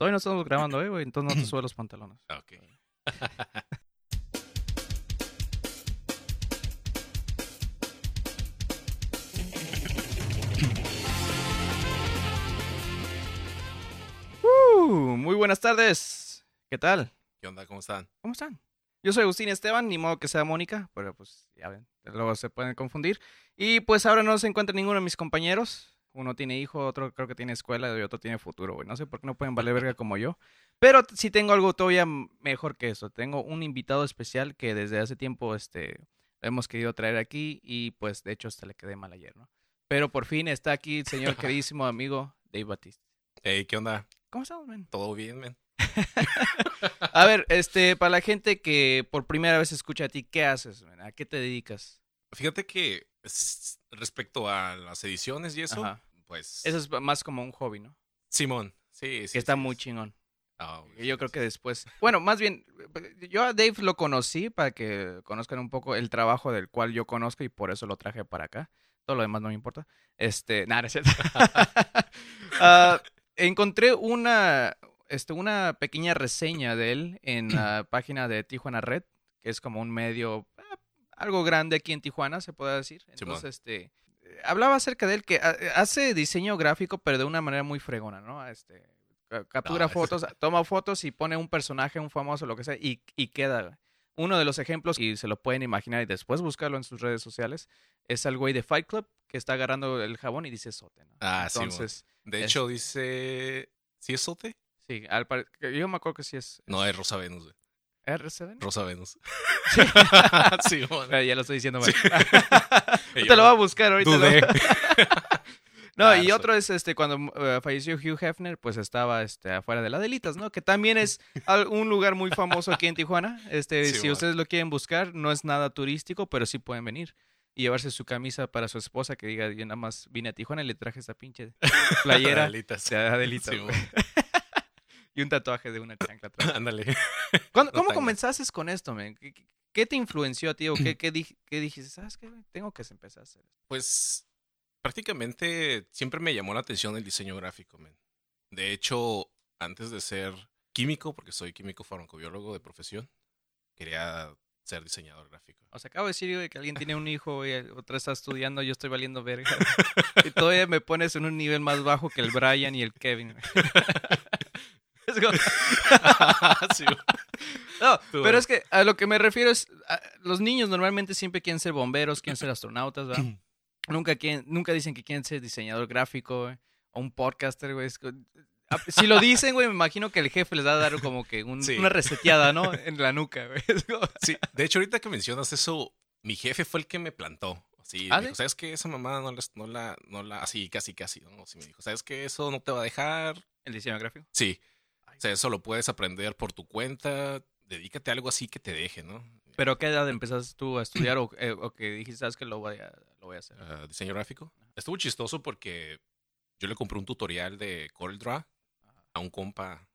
Todavía no estamos grabando, eh, güey. Entonces no te subas los pantalones. Ah, Ok. Uh, muy buenas tardes. ¿Qué tal? ¿Qué onda? ¿Cómo están? ¿Cómo están? Yo soy Agustín Esteban, ni modo que sea Mónica, pero pues ya ven, luego se pueden confundir. Y pues ahora no se encuentra ninguno de mis compañeros. Uno tiene hijo, otro creo que tiene escuela y otro tiene futuro, güey. No sé por qué no pueden valer verga como yo. Pero sí tengo algo todavía mejor que eso. Tengo un invitado especial que desde hace tiempo este, hemos querido traer aquí y pues de hecho hasta le quedé mal ayer, ¿no? Pero por fin está aquí el señor queridísimo amigo Dave Batista. Hey, ¿qué onda? ¿Cómo estamos, man? ¿Todo bien, men? A ver, este, para la gente que por primera vez escucha a ti, ¿qué haces? man? ¿A qué te dedicas? Fíjate que respecto a las ediciones y eso, Ajá. pues... Eso es más como un hobby, ¿no? Simón. Sí, sí. que está sí, muy sí. chingón. Güey, Yo creo que después. Bueno, más bien, yo a Dave lo conocí para que conozcan un poco el trabajo del cual yo conozco y por eso lo traje para acá. Todo lo demás no me importa. Este, nada, es cierto. Ah, encontré una, este, una pequeña reseña de él en la página de Tijuana Red, que es como un medio algo grande aquí en Tijuana, se puede decir. Simón. Entonces, este, hablaba acerca de él que ah, hace diseño gráfico, pero de una manera muy fregona, ¿no? Este, ca- captura No, es- fotos, toma fotos y pone un personaje, un famoso, lo que sea, y, y queda. Uno de los ejemplos, y se lo pueden imaginar y después buscarlo en sus redes sociales, es el güey de Fight Club que está agarrando el jabón y dice sote, ¿no? Ah. Entonces, De es- hecho, dice... ¿Sí es Sote? sí, al que yo me acuerdo que sí es No, es Rosa Venus, güey. R7. Rosa Venus. Sí. Simón. Ah, ya lo estoy diciendo mal. Sí. Te lo voy a buscar ahorita. lo- Dudé. No, Ah, y otro es este cuando eh, falleció Hugh Hefner, pues estaba este afuera de la Delitas, ¿no? Que también es un lugar muy famoso aquí en Tijuana. Este, Sí, si bueno. ustedes lo quieren buscar, no es nada turístico, pero sí pueden venir y llevarse su camisa para su esposa que diga, yo nada más vine a Tijuana y le traje esa pinche playera Adelitas. de Adelita, Simón. Y un tatuaje de una chancla atrás. Ándale. ¿Cuándo- No ¿Cómo comenzaste con esto, men? ¿Qué, te influenció a ti o qué, qué, di- qué dijiste? ¿Sabes qué? Tengo que empezar a hacer. Pues prácticamente siempre me llamó la atención el diseño gráfico, men. De hecho, antes de ser químico, porque soy químico farmacobiólogo de profesión, quería ser diseñador gráfico. O sea, acabo de decir que alguien tiene un hijo y el otro está estudiando, yo estoy valiendo verga. y todavía me pones en un nivel más bajo que el Brian y el Kevin. Sí, No, Tú, pero es que a lo que me refiero es, a- los niños normalmente siempre quieren ser bomberos, quieren ser astronautas, ¿verdad? Nunca, quieren, nunca dicen que quieren ser diseñador gráfico güey, o un podcaster, güey. Es Si lo dicen, güey, me imagino que el jefe les va a dar como que un- Sí. una reseteada, ¿no? En la nuca, güey. Sí, de hecho, ahorita que mencionas eso, mi jefe fue el que me plantó. Sí, ¿Ah, me dijo, sí? ¿sabes qué? Esa mamá no, les- no la, no la, así, casi, casi, ¿no? Sí, me dijo, ¿sabes qué? Eso no te va a dejar. El diseño gráfico. Sí, o sea, eso lo puedes aprender por tu cuenta. Dedícate a algo así que te deje, ¿no? ¿Pero a qué edad empezaste tú a estudiar o, eh, o que dijiste, sabes que lo voy a, lo voy a hacer? Ah, diseño gráfico. Estuvo chistoso porque yo le compré un tutorial de Corel Draw a un compa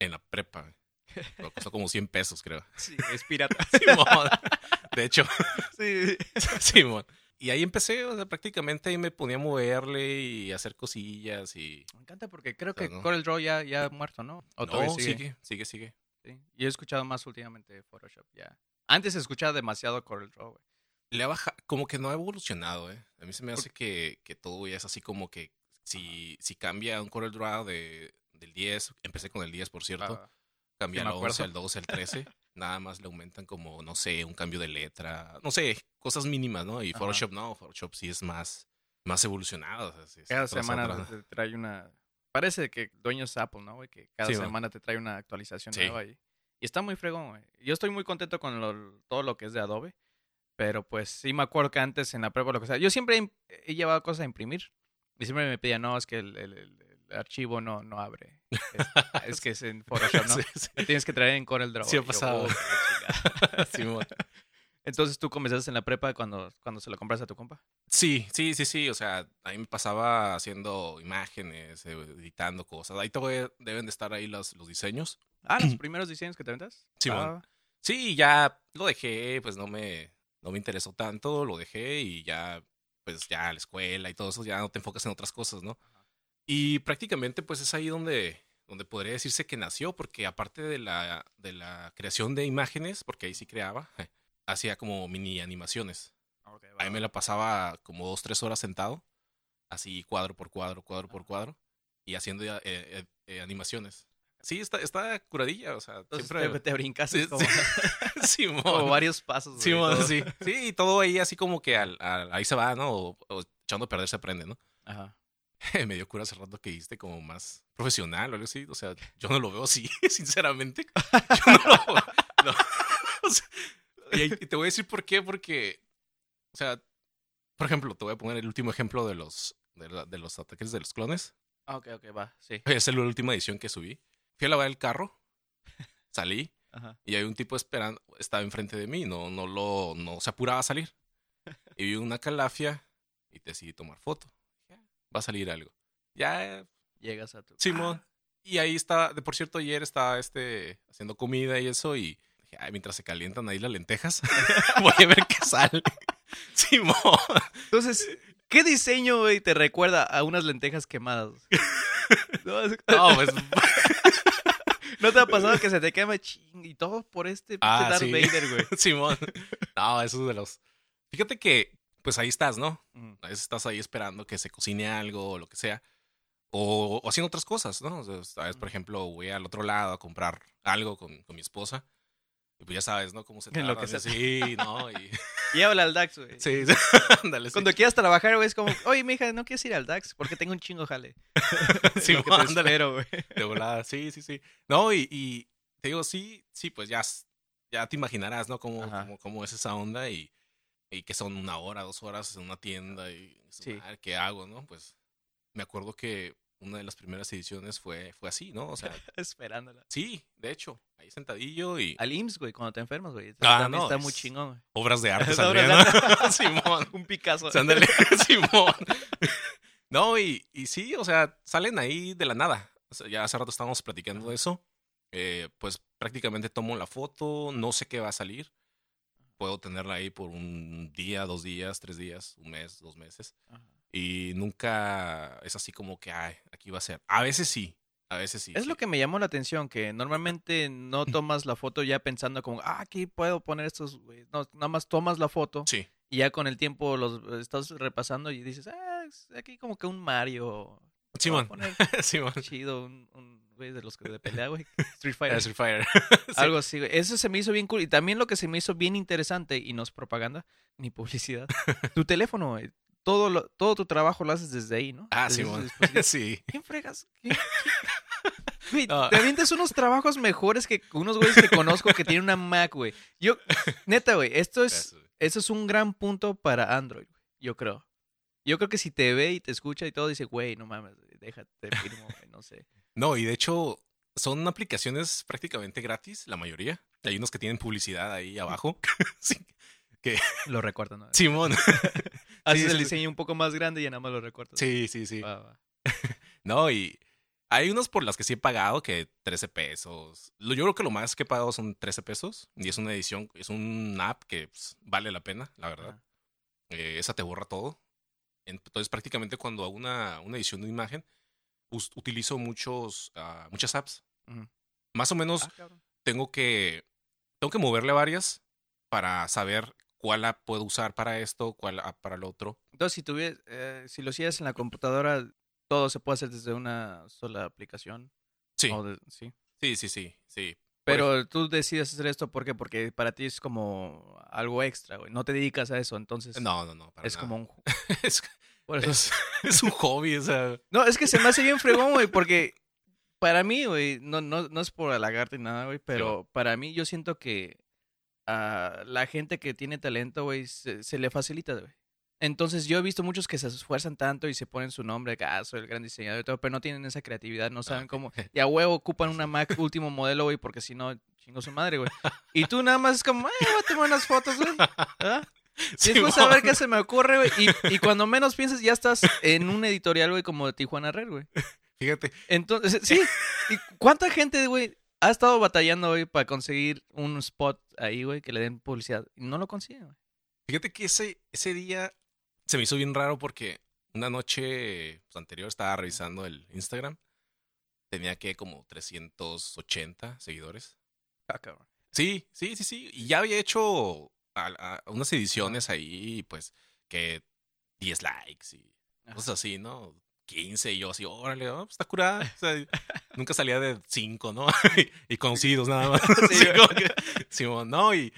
en la prepa. Lo costó como 100 pesos, creo. Sí, es pirata. Simón. De hecho, sí. Simón. Y ahí empecé, o sea, prácticamente ahí me ponía a moverle y hacer cosillas y... Me encanta porque creo que Pero no. Corel Draw ya, ya ha muerto, ¿no? ¿O No, sigue, sigue, sigue. Sí. Yo he escuchado más últimamente Photoshop, ya. Antes escuchaba demasiado Corel Draw, güey. Le ha bajado, como que no ha evolucionado, ¿eh? A mí se me hace que, que todo ya es así como que si, si cambia un Corel Draw de, del 10, empecé con el 10, por cierto, Ah, cambia sí me al 11, acuerdo. al 12, al 13, nada más le aumentan como, no sé, un cambio de letra, no sé, cosas mínimas, ¿no? Y Ajá. Photoshop no, Photoshop sí es más, más evolucionado. o sea, sí, sí, cada semana otra- te trae una... Parece que dueño es Apple, ¿no, güey? Que cada Sí, semana te trae una actualización Sí. nueva y, y está muy fregón, güey. Yo estoy muy contento con lo- todo lo que es de Adobe, pero pues sí me acuerdo que antes en la prueba lo que sea, yo siempre he, llevado cosas a imprimir y siempre me pedían, no, es que el- el- el archivo no, no abre. Es, es que es en Photoshop, ¿no? Sí, sí. Le tienes que traer en Corel Draw. Sí ha yo, pasado. "Oh, qué chingada". Simón. Entonces tú comenzaste en la prepa cuando, cuando se lo compraste a tu compa. Sí, sí, sí, sí. O sea, ahí me pasaba haciendo imágenes, eh, editando cosas. Ahí todavía deben de estar ahí los, los diseños. Ah, los primeros diseños que te ventas. Simón. Ah, Sí, ya lo dejé, pues no me, no me interesó tanto, lo dejé y ya, pues ya la escuela y todo eso, ya no te enfocas en otras cosas, ¿no? Y prácticamente, pues es ahí donde, donde podría decirse que nació, porque aparte de la, de la creación de imágenes, porque ahí sí creaba, hacía como mini animaciones. Ahí me la pasaba como dos, tres horas sentado, así cuadro por cuadro, cuadro por cuadro, y haciendo eh, eh, eh, animaciones. Sí, está, está curadilla, o sea, Entonces siempre... te, te brincas Sí, como, sí. Como varios pasos. sí. Sí, y todo ahí así como que al, al- ahí se va, ¿no? O, o echando a perder se aprende, ¿no? Ajá. Me dio cura hace rato que dijiste como más profesional o algo así. O sea, yo no lo veo así, sinceramente. Yo no lo no. O sea, y, te voy a decir por qué, porque, o sea, por ejemplo, te voy a poner el último ejemplo de los, de, la- de los ataques de los clones. Ah, ok, ok, va, sí. Esa es la última edición que subí. Fui a lavar el carro, salí, Ajá. y hay un tipo esperando, estaba enfrente de mí, no, no lo, no se apuraba a salir. Y vi una calafia y decidí tomar foto. "Ah, Va a salir algo. Ya, Llegas a tu... Simón. Y ahí está, de por cierto, ayer estaba este haciendo comida y eso, y dije, "Ay, mientras se calientan ahí las lentejas, voy a ver qué sale. Simón. Entonces, ¿qué diseño, güey, te recuerda a unas lentejas quemadas? No, es- No, pues, ¿No te ha pasado que se te quema ching y todo por este Ah, Darth sí. Vader, güey? Simón. No, eso es de los. Fíjate que, pues ahí estás, ¿no? A veces estás ahí esperando que se cocine algo o lo que sea. O, o haciendo otras cosas, ¿no? O sea, sabes, por ejemplo, voy al otro lado a comprar algo con, con mi esposa. Y pues ya sabes, ¿no? Cómo se En lo tarda, que así, se- Sí, ¿no? Y, Y habla al DAX, güey. sí, ándale, sí. Cuando quieras trabajar, güey, es como, oye, mija, ¿no quieres ir al DAX? Porque tengo un chingo jale. Sí, ándale. espero, güey. De volada, sí, sí, sí. No, y, y te digo, sí, sí, pues ya, ya te imaginarás, ¿no? Cómo, cómo, cómo es esa onda y, y que son una hora, dos horas en una tienda y Sí. ¿qué hago, no? Pues me acuerdo que una de las primeras ediciones fue, fue así, ¿no? O sea, Esperándola. sí, de hecho, ahí sentadillo y Al IMSS, güey, cuando te enfermas, güey. Ah, no, está es- muy chingón, güey. obras de arte Obras. Simón. Un Picasso. Sí, ándale, Simón. No, y, y sí, o sea, salen ahí de la nada. O sea, ya hace rato estábamos platicando de eso. Eh, pues prácticamente tomo la foto, no sé qué va a salir. Puedo tenerla ahí por un día, dos días, tres días, un mes, dos meses. Ajá. Y nunca es así como que, ay, aquí va a ser. A veces sí, a veces sí. Es sí. lo que me llamó la atención, que normalmente no tomas la foto ya pensando como, ah, aquí puedo poner estos, güey. No, nada más tomas la foto Sí, y ya con el tiempo los estás repasando y dices, ah, aquí como que un Mario. Simón, Simón. chido, un, un güey de los que de pelea, güey. Street Fighter. Street Fighter. Sí. Algo así, güey. Eso se me hizo bien cool. Y también lo que se me hizo bien interesante, y no es propaganda ni publicidad, tu teléfono, güey. Todo, lo- todo tu trabajo lo haces desde ahí, ¿no? Ah, Desde Simón. dispositivo. Sí. ¿Quién fregas? ¿Quién- Güey, te avientas unos trabajos mejores que unos güeyes que conozco que tienen una Mac, güey. Yo, neta, güey, esto es, eso es un gran punto para Android, güey, yo creo. Yo creo que si te ve y te escucha y todo, dice, güey, no mames, déjate, firmo, güey, no sé. No, y de hecho son aplicaciones prácticamente gratis, la mayoría. Hay unos que tienen publicidad ahí abajo. sí. Lo recuerdo, ¿no? Simón. Haces sí, el diseño un poco más grande y ya nada más lo recuerdas. Sí, sí, sí. Va, va. No, y hay unos por las que sí he pagado que 13 pesos. Yo creo que lo más que he pagado son 13 pesos. Y es una edición, es un app que pues, vale la pena, la verdad. Eh, esa te borra todo. Entonces, prácticamente cuando hago una, una edición de imagen, us- utilizo muchos, ah, muchas apps. Más o menos Ah, tengo que tengo que moverle varias para saber cuál app puedo usar para esto, cuál app para lo otro. Entonces, si tuvies, eh, si lo hicieras en la computadora, todo se puede hacer desde una sola aplicación. Sí, de- sí. sí, sí, sí, sí. Por Pero tú decides hacer esto ¿por qué? porque para ti es como algo extra, güey. No te dedicas a eso, entonces No, no, no. Para es nada. como un... es, por eso- es- es un hobby, o sea. No, es que se me hace bien fregón, güey, porque para mí, güey, no, no, no es por halagarte ni nada, güey, pero para mí yo siento que a la gente que tiene talento, güey, se, se le facilita, güey. Entonces yo he visto muchos que se esfuerzan tanto y se ponen su nombre, que ah, soy el gran diseñador y todo, pero no tienen esa creatividad, no saben cómo. Y a huevo ocupan una Mac último modelo, güey, porque si no, chingo su madre, güey. Y tú nada más es como, eh, voy a tomar unas fotos, güey. ¿Ah? Y después a ver qué se me ocurre, güey. Y, y cuando menos piensas, ya estás en un editorial, güey, como de Tijuana Red, güey. Fíjate, Entonces, sí. ¿Y cuánta gente, güey, ha estado batallando, güey, para conseguir un spot ahí, güey, que le den publicidad? Y no lo consiguen, güey. fíjate que ese, ese día se me hizo bien raro porque una noche pues, anterior estaba revisando el Instagram. tenía que como 380 seguidores. Ah, cabrón. Sí, sí, sí, sí. Y ya había hecho a- a- unas ediciones ahí, pues, que 10 likes y cosas así, ¿no? 15 y yo así, órale, oh, pues está curada. O sea, nunca salía de 5, ¿no? y conocidos nada más. Sí, Sí, que- Simón, no, y,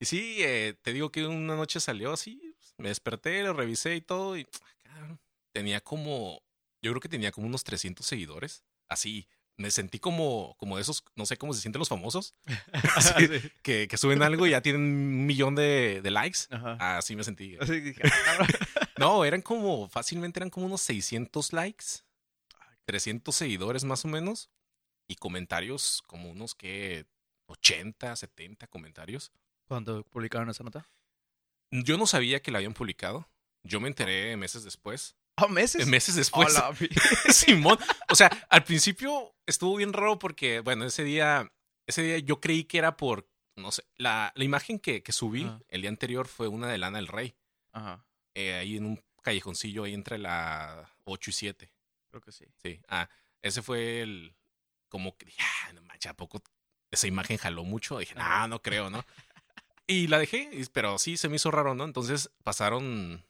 y sí, eh, te digo que una noche salió así, pues, me desperté, lo revisé y todo, y ah, tenía como, yo creo que tenía como unos 300 seguidores, así. Me sentí como, como esos, no sé cómo se sienten los famosos, Así, Sí. que, que suben algo y ya tienen un millón de, de likes. Ajá. Así me sentí. Así dije, ah. No, eran como, fácilmente eran como unos 600 likes, 300 seguidores más o menos, y comentarios como unos que 80, 70 comentarios. ¿Cuándo publicaron esa nota? Yo no sabía que la habían publicado. Yo me enteré meses después. ¿Oh, meses? Meses después. Hola, Simón. O sea, al principio estuvo bien raro porque, bueno, ese día, ese día yo creí que era por, no sé, la, la imagen que, que subí Ajá. el día anterior fue una de Lana del Rey, Ajá, eh, ahí en un callejoncillo ahí entre la 8 y 7. creo que sí. Sí. Ah, ese fue el, como que, dije, ah, no manches, ¿a poco esa imagen jaló mucho? Dije, no, no creo, ¿no? Y la dejé, pero sí se me hizo raro, ¿no? Entonces pasaron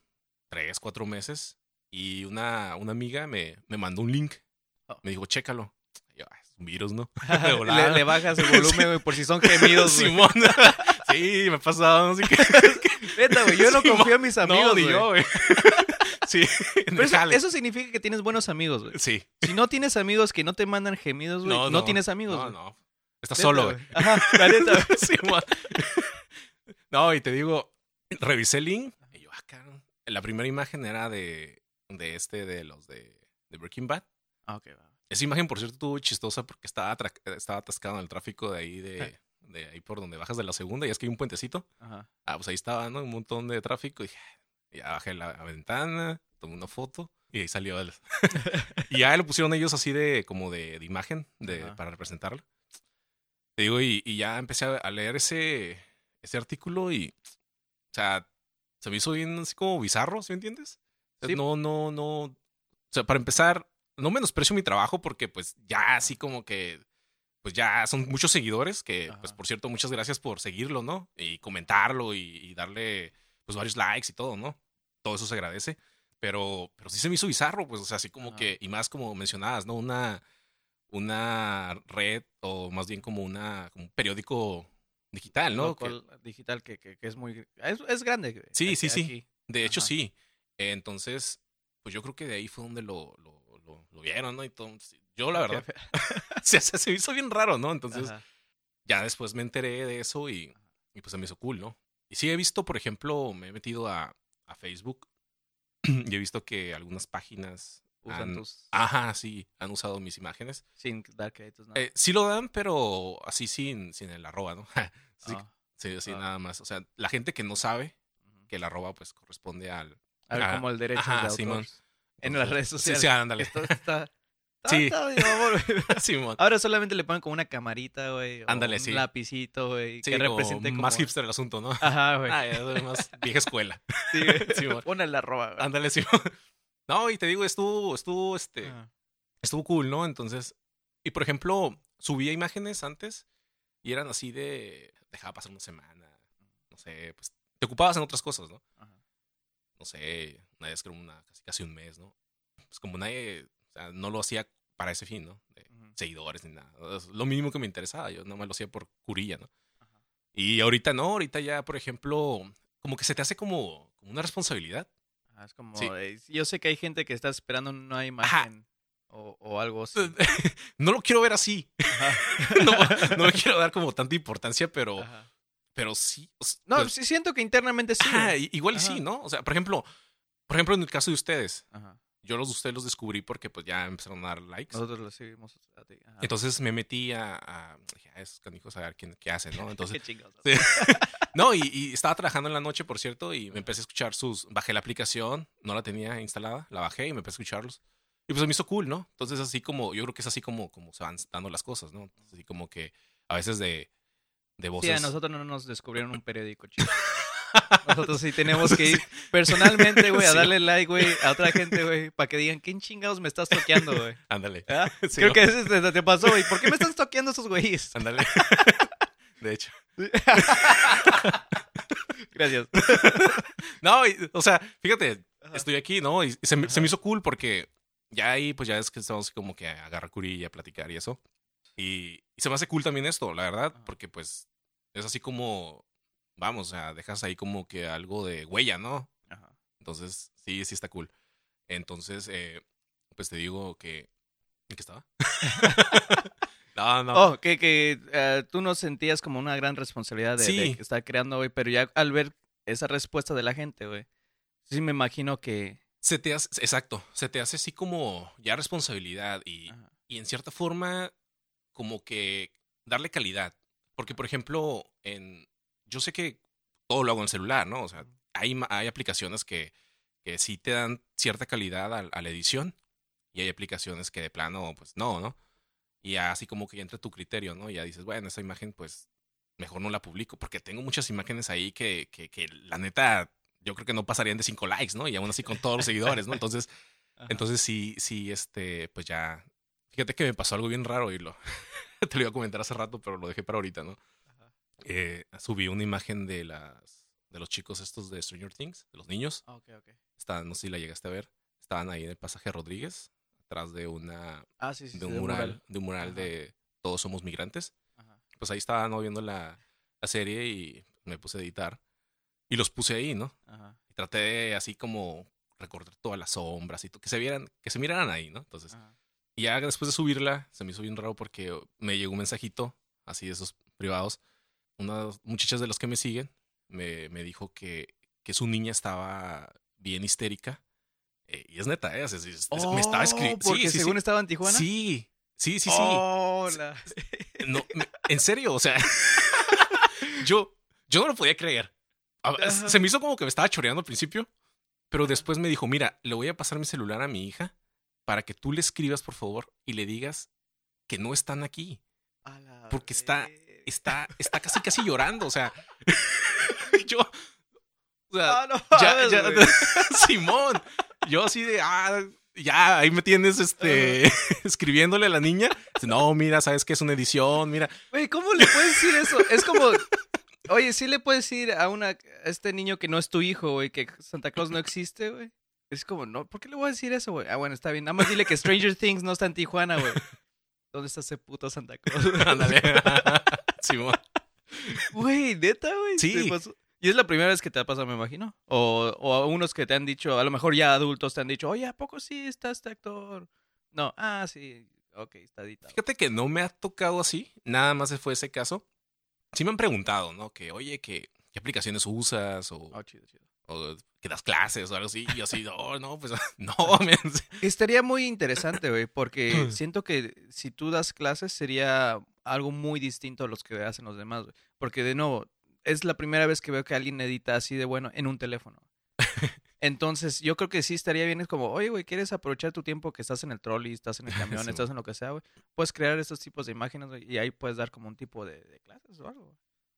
tres, cuatro meses y una, una amiga me, me mandó un link. Oh. Me dijo, chécalo. Y yo, "Ah, es un virus, ¿no? le, le bajas el volumen, güey, por si son gemidos. Simón. sí, me ha pasado, no sé qué. Neta, güey, yo no Simón. confío en mis amigos, no, ni yo, güey. sí, Pero eso, significa que tienes buenos amigos, güey. Sí. Si no tienes amigos que no te mandan gemidos, güey, no, tienes amigos, No, no. Estás Neta, solo, güey. Ajá, la neta, güey. Simón. no, y te digo, revisé el link y yo, ah, cabrón. La primera imagen era de, de este, de los de, de Breaking Bad. Ah, ok, va. Esa imagen, por cierto, estuvo chistosa porque estaba, atra- estaba atascado en el tráfico de ahí, de, de ahí por donde bajas de la segunda, y es que hay un puentecito. Ajá. Ah, pues ahí estaba, ¿no? Un montón de tráfico. Y ya bajé la ventana, tomé una foto y ahí salió el... y ya lo pusieron ellos así de, como de, de imagen de, Ajá. para representarlo. Te digo, y, y ya empecé a, a leer ese, ese artículo y, o sea, se me hizo bien así como bizarro, ¿sí me entiendes? Sí. No, no, no. O sea, para empezar, no menosprecio mi trabajo porque pues ya así como que pues ya son muchos seguidores que, Ajá. pues por cierto, muchas gracias por seguirlo, ¿no? Y comentarlo y, y darle pues varios likes y todo, ¿no? Todo eso se agradece. Pero, pero sí se me hizo bizarro, pues, o sea, así como Ajá. que, y más como mencionabas, ¿no? Una, una red o más bien como una, como un periódico digital, ¿no? Que- digital que, que, que es muy... Es, es grande. güey. Sí, Aquí- sí, sí. aquí. de hecho, Ajá. sí. Eh, Entonces, pues yo creo que de ahí fue donde lo, lo, lo- lo vieron, ¿no? Y todo, yo, la verdad, se, se, hizo bien raro, ¿no? Entonces, Ajá. ya después me enteré de eso y, y pues se me hizo cool, ¿no? Y sí he visto, por ejemplo, me he metido a, a Facebook y he visto que algunas páginas Usan han- tus... Ajá, sí, han usado mis imágenes. Sin dar créditos, ¿no? Eh, sí lo dan, pero así sin, sin el arroba, ¿no? sí, Ah, sí, sí, ah. nada más. O sea, la gente que no sabe que el arroba pues corresponde al... A ver, ah, como el derecho ajá, de autor. Simón. En las redes Sí, sociales. sí, ándale. Está, está, Sí. Simón. Ahora solamente le ponen como una camarita, güey. Ándale, un sí. lapicito, güey. Sí, que represente como... más hipster el asunto, ¿no? Ajá, güey. Ah, ya, más vieja escuela. Sí, güey. Simón. Pone la arroba, güey. Ándale, sí. No, y te digo, estuvo, estuvo, este, Ajá. estuvo cool, ¿no? Entonces, y por ejemplo, subía imágenes antes y eran así de, dejaba pasar una semana, no sé, pues te ocupabas en otras cosas, ¿no? Ajá. No sé, una vez creo una, casi, casi un mes, ¿no? Pues como nadie, o sea, no lo hacía para ese fin, ¿no? De Ujú. seguidores ni nada. Es lo mínimo que me interesaba, yo no me lo hacía por curilla, ¿no? Ajá. Y ahorita no, ahorita ya, por ejemplo, como que se te hace como, como una responsabilidad. Ajá, es como... Sí. eh, yo sé que hay gente que está esperando una imagen o, o algo así. no lo quiero ver así. No, no le quiero dar como tanta importancia, pero, Ajá. Pero sí. o s- No, pues, sí siento que internamente sí. ajá, i- igual Ajá. sí, ¿no? O sea, por ejemplo, por ejemplo, en el caso de ustedes, Ajá. yo los de ustedes los descubrí porque pues ya empezaron a dar likes. Nosotros lo seguimos a ti. Entonces me metí a, a dije, "Ah, esos canijos a ver quién, qué hacen, ¿no? Entonces, Qué chingados. sí. no, y, y estaba trabajando en la noche, por cierto, y me empecé a escuchar sus, bajé la aplicación, no la tenía instalada, la bajé y me empecé a escucharlos. Y pues me hizo cool, ¿no? Entonces así como, yo creo que es así como, como se van dando las cosas, ¿no? Así como que a veces de, de Sí, voces. a nosotros no nos descubrieron un periódico, chico. Nosotros sí tenemos que ir personalmente, güey, a Sí. darle like, güey, a otra gente, güey, para que digan, ¿quién chingados me estás toqueando, güey? Ándale. ¿Ah? Sí, Creo ¿no? que eso te, te pasó, güey. ¿Por qué me estás toqueando esos güeyes? Ándale. De hecho. Gracias. No, y- o sea, fíjate, estoy aquí, ¿no? Y se, me- se me hizo cool porque ya ahí, pues ya es que estamos como que a agarrar curilla, a platicar y eso. Y, y se me hace cool también esto, la verdad, porque pues es así como, vamos, o sea, dejas ahí como que algo de huella, ¿no? Ajá. Entonces, sí, sí está cool. Entonces, eh, pues te digo que... ¿En qué estaba? no, no. Oh, que, que eh, tú no sentías como una gran responsabilidad de, de Sí. que estar creando, güey, pero ya al ver esa respuesta de la gente, güey, sí me imagino que... Se te hace, exacto, se te hace así como ya responsabilidad y, Ajá. y en cierta forma como que darle calidad. Porque, por ejemplo, en, yo sé que todo lo hago en el celular, ¿no? O sea, hay, hay aplicaciones que, que sí te dan cierta calidad a, a la edición y hay aplicaciones que de plano, pues no, ¿no? Y ya así como que ya entra tu criterio, ¿no? Ya dices, bueno, esta imagen, pues mejor no la publico porque tengo muchas imágenes ahí que, que, que la neta, yo creo que no pasarían de cinco likes, ¿no? Y aún así con todos los seguidores, ¿no? Entonces, Ajá. entonces sí, sí, este, pues ya. Fíjate que me pasó algo bien raro y lo te lo iba a comentar hace rato, pero lo dejé para ahorita, ¿no? Eh, subí una imagen de las de los chicos estos de Stranger Things, de los niños. Ah, Ok, ok. Estaban, no sé si la llegaste a ver. Estaban ahí en el pasaje Rodríguez, atrás de una Ah, sí, sí. de sí, un mural, de un mural Ajá. de todos somos migrantes. Ajá. Pues ahí estaba no viendo la, la serie y me puse a editar y los puse ahí, ¿no? Ajá. Y traté de así como recortar todas las sombras y que se vieran, que se miraran ahí, ¿no? Entonces, Ajá. Y ya después de subirla, se me hizo bien raro porque me llegó un mensajito, así de esos privados. Unas muchachas de los que me siguen me, me dijo que, que su niña estaba bien histérica. Eh, y es neta, ¿eh? O sea, sí, es- me estaba escribiendo. Oh, Porque sí, sí, según sí. estaba en Tijuana. Sí, sí, sí, sí. Oh, la- No, me- en serio, o sea, yo, yo no lo podía creer. Se me hizo como que me estaba choreando al principio, pero después me dijo, mira, le voy a pasar mi celular a mi hija para que tú le escribas, por favor, y le digas que no están aquí. Porque está-. Está, está casi, casi llorando, o sea, yo, o sea, Ah, no ya. Simón, yo así de, ah, ya, ahí me tienes, este, escribiéndole a la niña. No, mira, sabes que es una edición, mira. Güey, ¿cómo le puedes decir eso? Es como. Oye, sí le puedes decir a una a este niño que no es tu hijo, güey, que Santa Claus no existe, güey. Es como, no, ¿por qué le voy a decir eso, güey? Ah, bueno, está bien. Nada más dile que Stranger Things no está en Tijuana, güey. ¿Dónde está ese puto Santa Claus? Ándale. Simón. Güey, neta, güey. Sí. Y es la primera vez que te ha pasado, me imagino. O, o a unos que te han dicho, a lo mejor ya adultos te han dicho, oye, ¿a poco sí está este actor? No, ah, sí, ok, está editado. Fíjate que no me ha tocado así, nada más fue ese caso. Sí me han preguntado, ¿no? Que, oye, ¿qué, qué aplicaciones usas? O, Oh, chido, chido. O que das clases o algo así. Y así, no, no, pues no, men. Estaría muy interesante, güey, porque siento que si tú das clases sería algo muy distinto a los que hacen los demás, güey. Porque de nuevo, es la primera vez que veo que alguien edita así de bueno en un teléfono. Entonces, yo creo que sí estaría bien, es como, oye, güey, ¿quieres aprovechar tu tiempo que estás en el trolley, estás en el camión, Sí, estás en lo que sea, güey? Puedes crear estos tipos de imágenes, güey, y ahí puedes dar como un tipo de, de clases o algo.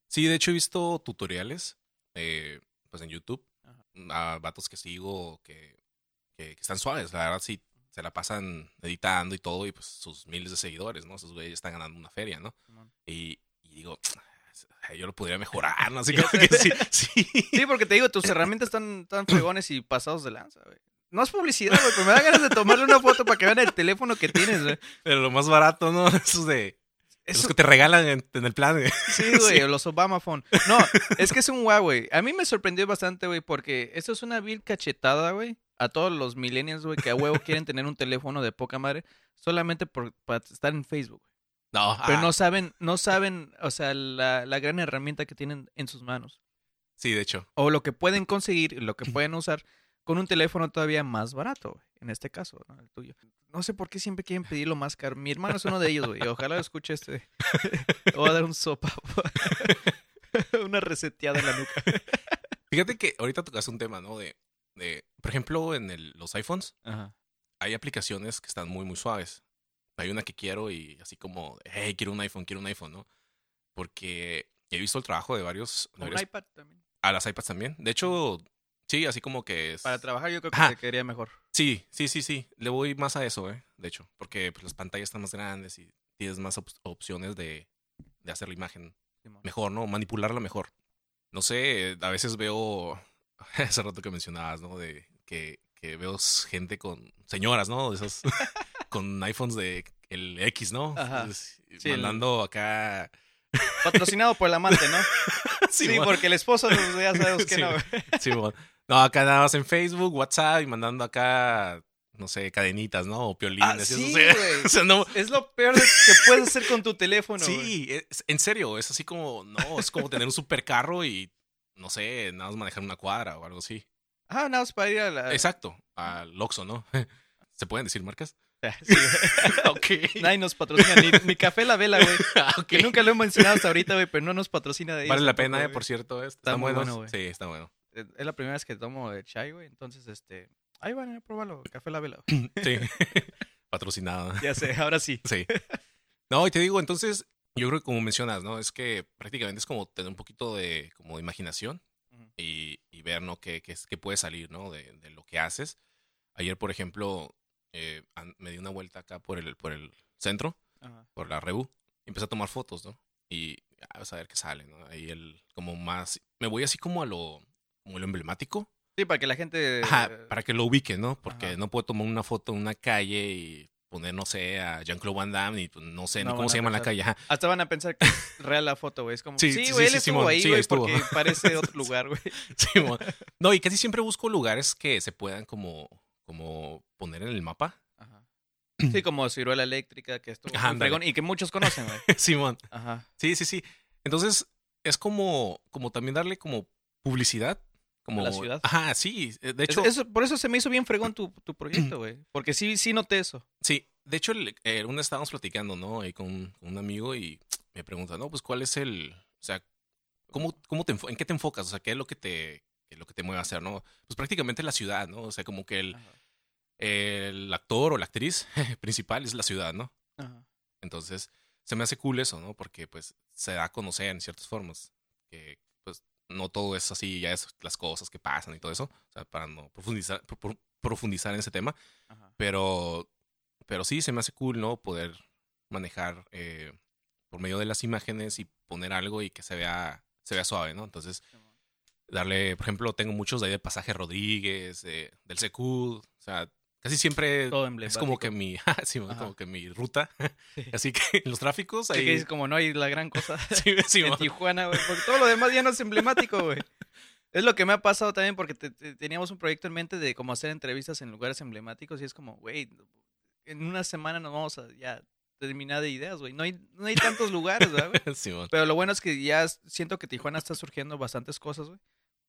Sí, de hecho he visto tutoriales, eh, pues en YouTube. A vatos que sigo que, que, que están suaves. La verdad, sí, se la pasan editando y todo, y pues sus miles de seguidores, ¿no? Esos güeyes están ganando una feria, ¿no? Y, y digo, "Ay, yo lo podría mejorar, ¿no? Así como que sí, sí. Sí, porque te digo, tus herramientas están tan fregones y pasados de lanza, güey. No es publicidad, güey, pero me da ganas de tomarle una foto para que vean el teléfono que tienes, güey. Pero lo más barato, ¿no? Esos de... Esos Eso- que te regalan en, en el plan. güey. Sí, güey, Sí. los Obama Phone. No, es que es un Huawei. A mí me sorprendió bastante, güey, porque esto es una vil cachetada, güey, a todos los millennials, güey, que a huevo quieren tener un teléfono de poca madre solamente por, para estar en Facebook. No, Pero ah, no saben, no saben, o sea, la, la gran herramienta que tienen en sus manos. Sí, de hecho. O lo que pueden conseguir, lo que pueden usar con un teléfono todavía más barato, güey, en este caso, ¿no? el tuyo. No sé por qué siempre quieren pedirlo más caro. Mi hermano es uno de ellos, güey. y Ojalá lo escuche este. Le voy a dar un sopa. Una reseteada en la nuca. Fíjate que ahorita tocaste un tema, ¿no? De, de por ejemplo, en el- los iPhones Ajá. hay aplicaciones que están muy, muy suaves. Hay una que quiero y así como, hey, quiero un iPhone, quiero un iPhone, ¿no? Porque he visto el trabajo de varios... de varios- iPad también. A las iPads también. De hecho, sí, así como que es... Para trabajar yo creo que te quedaría mejor. Sí, sí, sí, sí. Le voy más a eso, ¿eh? De hecho, porque pues, las pantallas están más grandes y tienes más op- opciones de, de hacer la imagen mejor, ¿no? Manipularla mejor. No sé, a veces veo, hace rato que mencionabas, ¿no? De que, que veo gente con, señoras, ¿no? De esas, con iPhones de el X, ¿no? Ajá. Entonces, Sí, el- mandando acá... Patrocinado por el amante, ¿no? Sí, porque el esposo pues, ya sabemos que Sí, no. No, acá nada más en Facebook, WhatsApp y mandando acá, no sé, cadenitas, ¿no? O piolines. Ah, eso, sí, o sea, güey. o sea, no, Es lo peor que puedes hacer con tu teléfono. Sí, es- en serio, es así como, no, es como tener un supercarro y, no sé, nada más manejar una cuadra o algo así. Ah, nada más para ir a la. Exacto, al Oxxo, ¿no? ¿Se pueden decir marcas? Sí, güey. ok. Nadie nos patrocina, ni, ni Café La Vela, güey. Ah, ok. Que nunca lo he mencionado hasta ahorita, güey, pero no nos patrocina de. Vale la pena, eh, por cierto. eh, Está, muy bueno. güey. Sí, está bueno. Es la primera vez que tomo el chai, güey. Entonces, este. Ahí van a probarlo, Café La Vela. Sí. Patrocinada. Ya sé, ahora sí. Sí. No, y te digo, entonces, yo creo que como mencionas, ¿no? Es que prácticamente es como tener un poquito de, como de imaginación Ujú. y, y ver, ¿no? Qué, qué, qué puede salir, ¿no? De, de lo que haces. Ayer, por ejemplo, eh, me di una vuelta acá por el, por el centro, Ajá. por la Rebu, y empecé a tomar fotos, ¿no? Y a ver, a ver qué sale, ¿no? Ahí el, como más, me voy así como a lo, como lo emblemático, Sí, para que la gente. Ajá, para que lo ubiquen, ¿no? Porque Ajá. no puedo tomar una foto en una calle y poner, no sé, a Jean-Claude Van Damme y pues, no sé No ni cómo se llama la calle. Ajá. Hasta van a pensar que es real la foto, güey. Es como. Sí, Sí, sí, güey, sí, él sí, estuvo ahí, güey, porque parece otro lugar, güey. No, y casi siempre busco lugares que se puedan como, como poner en el mapa. Ajá. Sí, como ciruela eléctrica, que fregón y que muchos conocen, güey. Simón. Ajá. Sí, sí, sí. Entonces, es como, como también darle como publicidad. Como, la ciudad. Ajá, sí. eh, De Es- hecho, eso- por eso se me hizo bien fregón tu, tu proyecto, güey. Porque sí, sí noté eso. Sí, de hecho, el, eh, una estábamos platicando, ¿no? Ahí con, un- con un amigo y me pregunta, ¿no? Pues, ¿cuál es el, o sea, cómo, cómo te, en qué te enfocas? O sea, ¿qué es lo que te, lo que te mueve a hacer, no? Pues prácticamente la ciudad, ¿no? O sea, como que el, Ajá. El actor o la actriz principal es la ciudad, ¿no? Ajá. Entonces, se me hace cool eso, ¿no? Porque, pues, se da a conocer en ciertas formas. Que, pues, no todo es así, ya es las cosas que pasan y todo eso. O sea, para no profundizar, pro- pro- profundizar en ese tema. Ajá. Pero, pero sí, se me hace cool, ¿no? Poder manejar eh, por medio de las imágenes y poner algo y que se vea, se vea suave, ¿no? Entonces, darle, por ejemplo, tengo muchos de ahí de Pasaje Rodríguez, de- del CQ, o sea, casi siempre Todo es como que mi, sí, Ajá. como que mi ruta. Sí. Así que en los tráficos Sí, ahí... que es como no hay la gran cosa sí, sí, en Tijuana, güey. Porque todo lo demás ya no es emblemático, güey. Es lo que me ha pasado también porque te- te- teníamos un proyecto en mente de cómo hacer entrevistas en lugares emblemáticos y es como, güey, en una semana nos vamos a ya terminar de ideas, güey. No hay, no hay tantos lugares, ¿verdad, güey? sí, Pero lo bueno es que ya siento que Tijuana está surgiendo bastantes cosas, güey.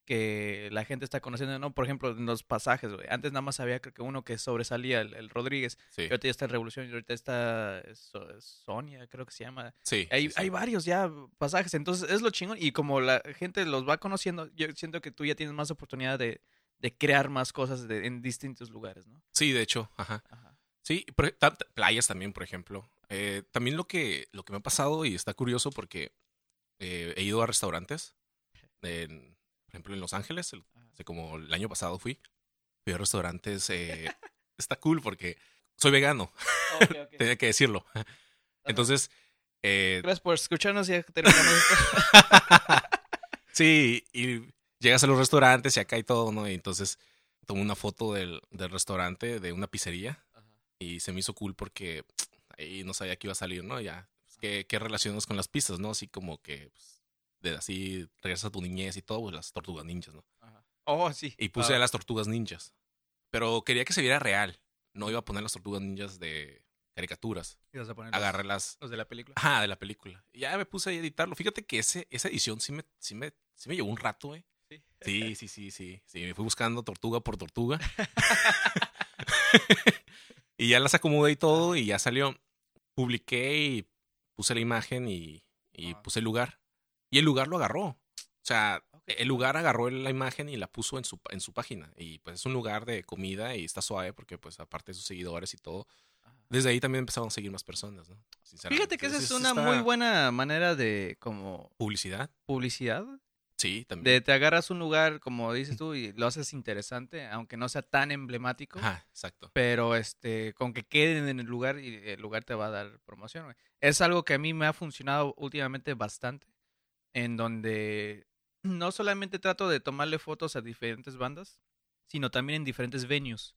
Que la gente está conociendo, ¿no? Por ejemplo, en los pasajes, güey. Antes nada más había creo que uno que sobresalía, el, el Rodríguez. sí, Y ahorita ya está el Revolución y ahorita está So- Sonia, creo que se llama. sí, Hay, sí, sí. hay varios ya pasajes, entonces es lo chingón. Y como la gente los va conociendo, yo siento que tú ya tienes más oportunidad de, de crear más cosas de- en distintos lugares, ¿no? Sí, de hecho, ajá. Ajá. Sí, ta- playas también, por ejemplo. Eh, también lo que, lo que me ha pasado y está curioso porque eh, he ido a restaurantes, en- por ejemplo en Los Ángeles, el- Ajá. hace como el año pasado fui, fui a restaurantes, eh, está cool porque soy vegano, tenía que decirlo. Entonces, eh, Gracias por escucharnos y ya terminamos esto. sí, y llegas a los restaurantes y acá y todo, ¿no? Y entonces tomo una foto del, del restaurante, de una pizzería, y se me hizo cool porque ahí no sabía que iba a salir, ¿no? Ya, pues, ¿qué, qué relacionas con las pizzas, no? Así como que, pues, de así regresas a tu niñez y todo, pues las tortugas ninjas, ¿no? Ajá. Oh, sí. Y puse Ah, a las tortugas ninjas. Pero quería que se viera real. No iba a poner las tortugas ninjas de caricaturas. ibas a poner Agarré las. los de la película. Ajá, de la película. Y ya me puse a editarlo. Fíjate que ese, esa edición sí me, sí, me, sí me llevó un rato, ¿eh? Sí. Sí, sí, sí, sí. Sí, me fui buscando tortuga por tortuga. y ya las acomodé y todo y ya salió. Publiqué y puse la imagen y, y puse el lugar. Y el lugar lo agarró. O sea, el lugar agarró la imagen y la puso en su, en su página. Y pues es un lugar de comida y está suave porque pues aparte de sus seguidores y todo. Desde ahí también empezaron a seguir más personas, ¿no? Sinceramente. Fíjate que esa es una está- muy buena manera de como Publicidad. publicidad Sí, también. De te agarras un lugar, como dices tú, y lo haces interesante, aunque no sea tan emblemático. Ajá, exacto. Pero este, con que queden en el lugar y el lugar te va a dar promoción, güey. Es algo que a mí me ha funcionado últimamente bastante. En donde no solamente trato de tomarle fotos a diferentes bandas, sino también en diferentes venues.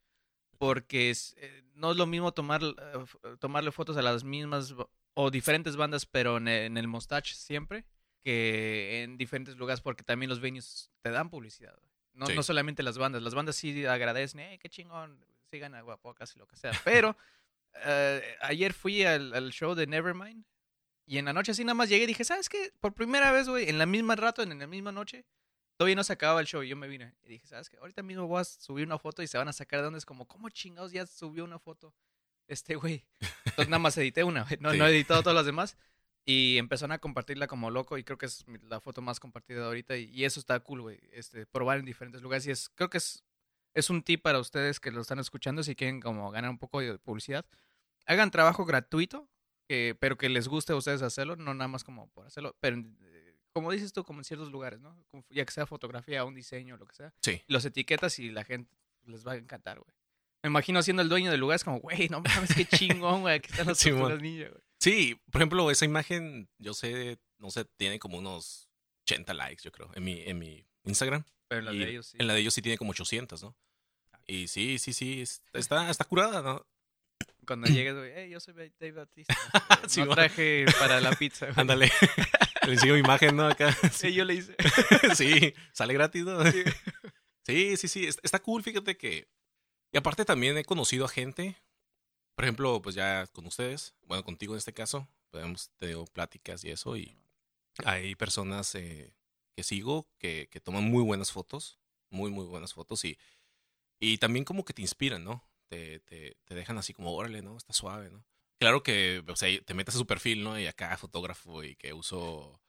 Porque es, eh, no es lo mismo tomar, eh, f- tomarle fotos a las mismas o diferentes bandas, pero en el, en el Mustache siempre, que en diferentes lugares, porque también los venues te dan publicidad. No, Sí. no solamente las bandas, las bandas sí agradecen, eh, qué chingón, sigan a Guapocas y lo que sea. Pero eh, ayer fui al, al show de Nevermind y en la noche así nada más llegué y dije, ¿sabes qué? Por primera vez, güey, en la misma rato, en la misma noche, todavía no se acababa el show y yo me vine. Y dije, ¿sabes qué? Ahorita mismo voy a subir una foto y se van a sacar de donde es como, ¿cómo chingados ya subió una foto este güey? Entonces nada más edité una, no, Sí. no he editado todas las demás. Y empezaron a compartirla como loco y creo que es la foto más compartida de ahorita y, y eso está cool, güey. Este, probar en diferentes lugares y es, creo que es, es un tip para ustedes que lo están escuchando si quieren como ganar un poco de publicidad. Hagan trabajo gratuito, que, pero que les guste a ustedes hacerlo, no nada más como por hacerlo, pero eh, como dices tú, como en ciertos lugares, ¿no? Como ya que sea fotografía, un diseño, lo que sea. Sí. Los etiquetas y la gente les va a encantar, güey. Me imagino siendo el dueño del lugar, es como, güey, no mames, qué chingón, güey, aquí están las ninja, güey. Sí, por ejemplo, esa imagen, yo sé, no sé, tiene como unos 80 likes, yo creo, en mi, en mi Instagram. Pero en las Y de ellos sí. En la de ellos sí tiene como 800, ¿no? Y sí, sí, sí, es- está, está curada, ¿no? Cuando llegues, güey, hey, yo soy Dave Bautista. eh, Sí, no traje para la pizza, güey. Ándale. Le enseño mi imagen, ¿no? Acá. Sí, yo le hice. Sí, sale gratis, ¿no? Sí, sí, sí, está, está cool, fíjate que... Y aparte también he conocido a gente, por ejemplo, pues ya con ustedes, bueno, contigo en este caso, pues hemos tenido pláticas y eso, y hay personas eh, que sigo que, que toman muy buenas fotos, muy, muy buenas fotos, y, y también como que te inspiran, ¿no? Te, te, te dejan así como, órale, ¿no? Está suave, ¿no? Claro que, o sea, te metes a su perfil, ¿no? Y acá fotógrafo y que uso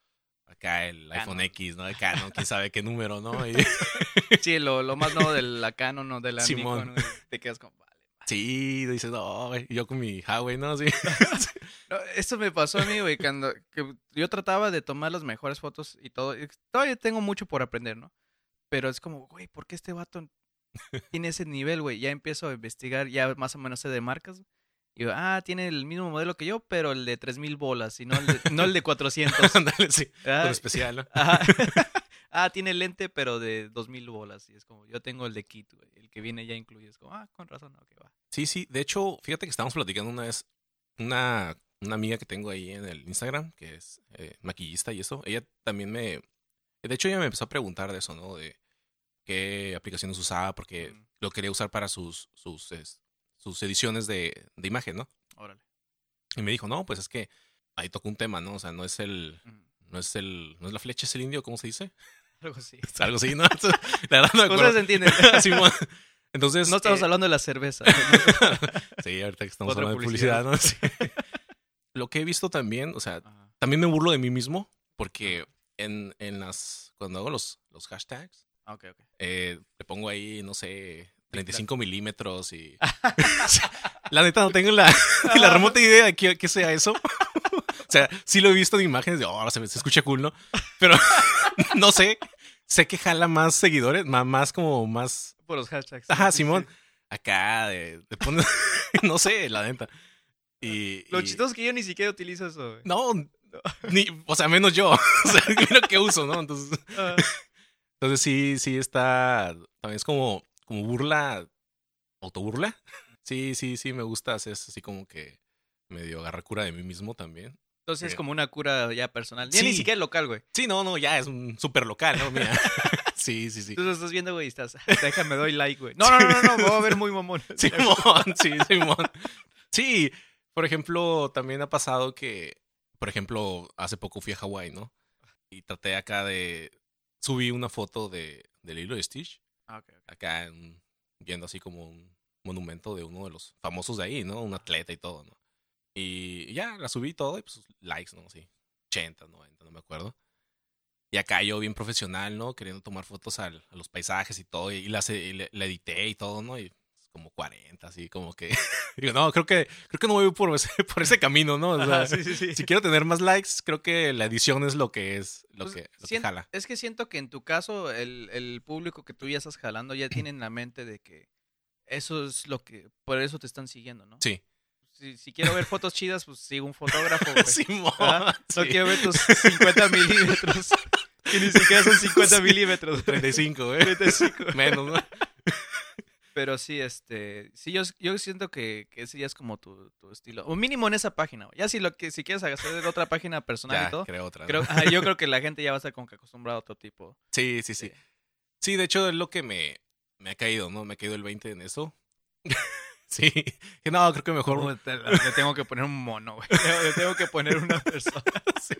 acá el iPhone. X, ¿no? De Canon, quién sabe qué número, ¿no? Y- Sí, lo, lo más nuevo de la Canon o de la Simón. Nikon, te quedas como, vale. Sí, dices, no, güey", yo con mi Huawei, ¿no? Sí. No, esto me pasó a mí, güey, cuando que yo trataba de tomar las mejores fotos y todo. y todavía tengo mucho por aprender, ¿no? Pero es como, güey, ¿por qué este vato tiene ese nivel, güey? Ya empiezo a investigar, ya más o menos sé de marcas. Y digo, ah, tiene el mismo modelo que yo, pero el de 3000 bolas y no el de, no el de 400. Ándale, sí. Ah, Con especial, ¿no? Ah, tiene lente, pero de 2000 bolas. Y es como, yo tengo el de kit, güey. El que viene ya incluido. Es como, ah, con razón, ok, va. Sí, sí. De hecho, fíjate que estábamos platicando una vez, una, una amiga que tengo ahí en el Instagram, que es eh, maquillista y eso, ella también me... De hecho, ella me empezó a preguntar de eso, ¿no? De qué aplicaciones usaba, porque Mm. lo quería usar para sus, sus, es- sus ediciones de, de imagen, ¿no? Órale. Y me dijo, no, pues es que ahí tocó un tema, ¿no? O sea, no es el... Mm, No es el... No es la flecha, es el indio, ¿cómo se dice? Algo así. Algo así, ¿no? La verdad no me Ustedes entienden. Entonces... No estamos eh, hablando de la cerveza. Sí, ahorita que estamos Otra hablando de publicidad, ¿no? Sí. Lo que he visto también, o sea, Ajá. también me burlo de mí mismo porque en, en las, cuando hago los, los hashtags, Ok, ok. eh, le pongo ahí, no sé, 35 milímetros y... la neta no tengo la, la remota idea de qué, qué sea eso. o sea, sí lo he visto en imágenes de, oh, se, me- se escucha cool, ¿no? Pero no sé, sé que jala más seguidores, más, más como más... Por los hashtags. Ajá, Sí, Simón. sí. Acá, de, de poner- no sé, la neta. Y, Lo y- chistoso es que yo ni siquiera utilizo eso, güey. No, ni, o sea, menos yo. o sea, mira que uso, ¿no? Entonces, Ah, entonces sí, sí está. También es como, como burla, autoburla. Sí, sí, sí, me gusta hacer eso así como que medio agarrar cura de mí mismo también. Entonces es Ok. como una cura ya personal. Ya ni siquiera local, güey. Sí, no, no, ya es un súper local, ¿no? Mira. Sí, sí, sí. Tú lo estás viendo, güey, estás, déjame, doy like, güey. No, no, no, no, no, me voy a ver muy mamón. Simón, sí, Simón. Sí, por ejemplo, también ha pasado que, por ejemplo, hace poco fui a Hawái, ¿no? Y traté acá de. Subí una foto de, del hilo de Stitch, Ah, ok, ok. acá en- viendo así como un monumento de uno de los famosos de ahí, ¿no? Un atleta y todo, ¿no? Y ya, la subí todo y pues likes, ¿no? Sí, 80, 90, no me acuerdo. Y acá yo bien profesional, ¿no? Queriendo tomar fotos al- a los paisajes y todo, y, las, y le- la edité y todo, ¿no? Y como 40, así como que digo, no, creo que creo que no voy por ese, por ese camino, ¿no? O sea, sí, sí, sí. si quiero tener más likes, creo que la edición es lo que es lo Pues, que, lo que jala. Es que siento que en tu caso, el, el público que tú ya estás jalando ya tiene en la mente de que eso es lo que, por eso te están siguiendo, ¿no? Sí. Si, si quiero ver fotos chidas, pues sigo un fotógrafo, güey. Simón, Ajá. No sí. quiero ver tus 50 milímetros. Que ni siquiera son 50 Sí. milímetros. 35, ¿eh? 35. Menos, ¿no? Pero sí, este, sí, yo, yo siento que, que ese ya es como tu, tu estilo. O mínimo en esa página. Ya si lo que si quieres hacer otra página personal Ya, y todo, creo otra. ¿no? creo, ajá, yo creo que la gente ya va a estar como que acostumbrada a otro tipo. Sí, sí, sí. Sí. Sí, de hecho es lo que me, me ha caído, ¿no? Me ha caído el 20 en eso. sí. Que no, creo que mejor. Te- Le tengo que poner un mono, güey. Le tengo que poner una persona. sí.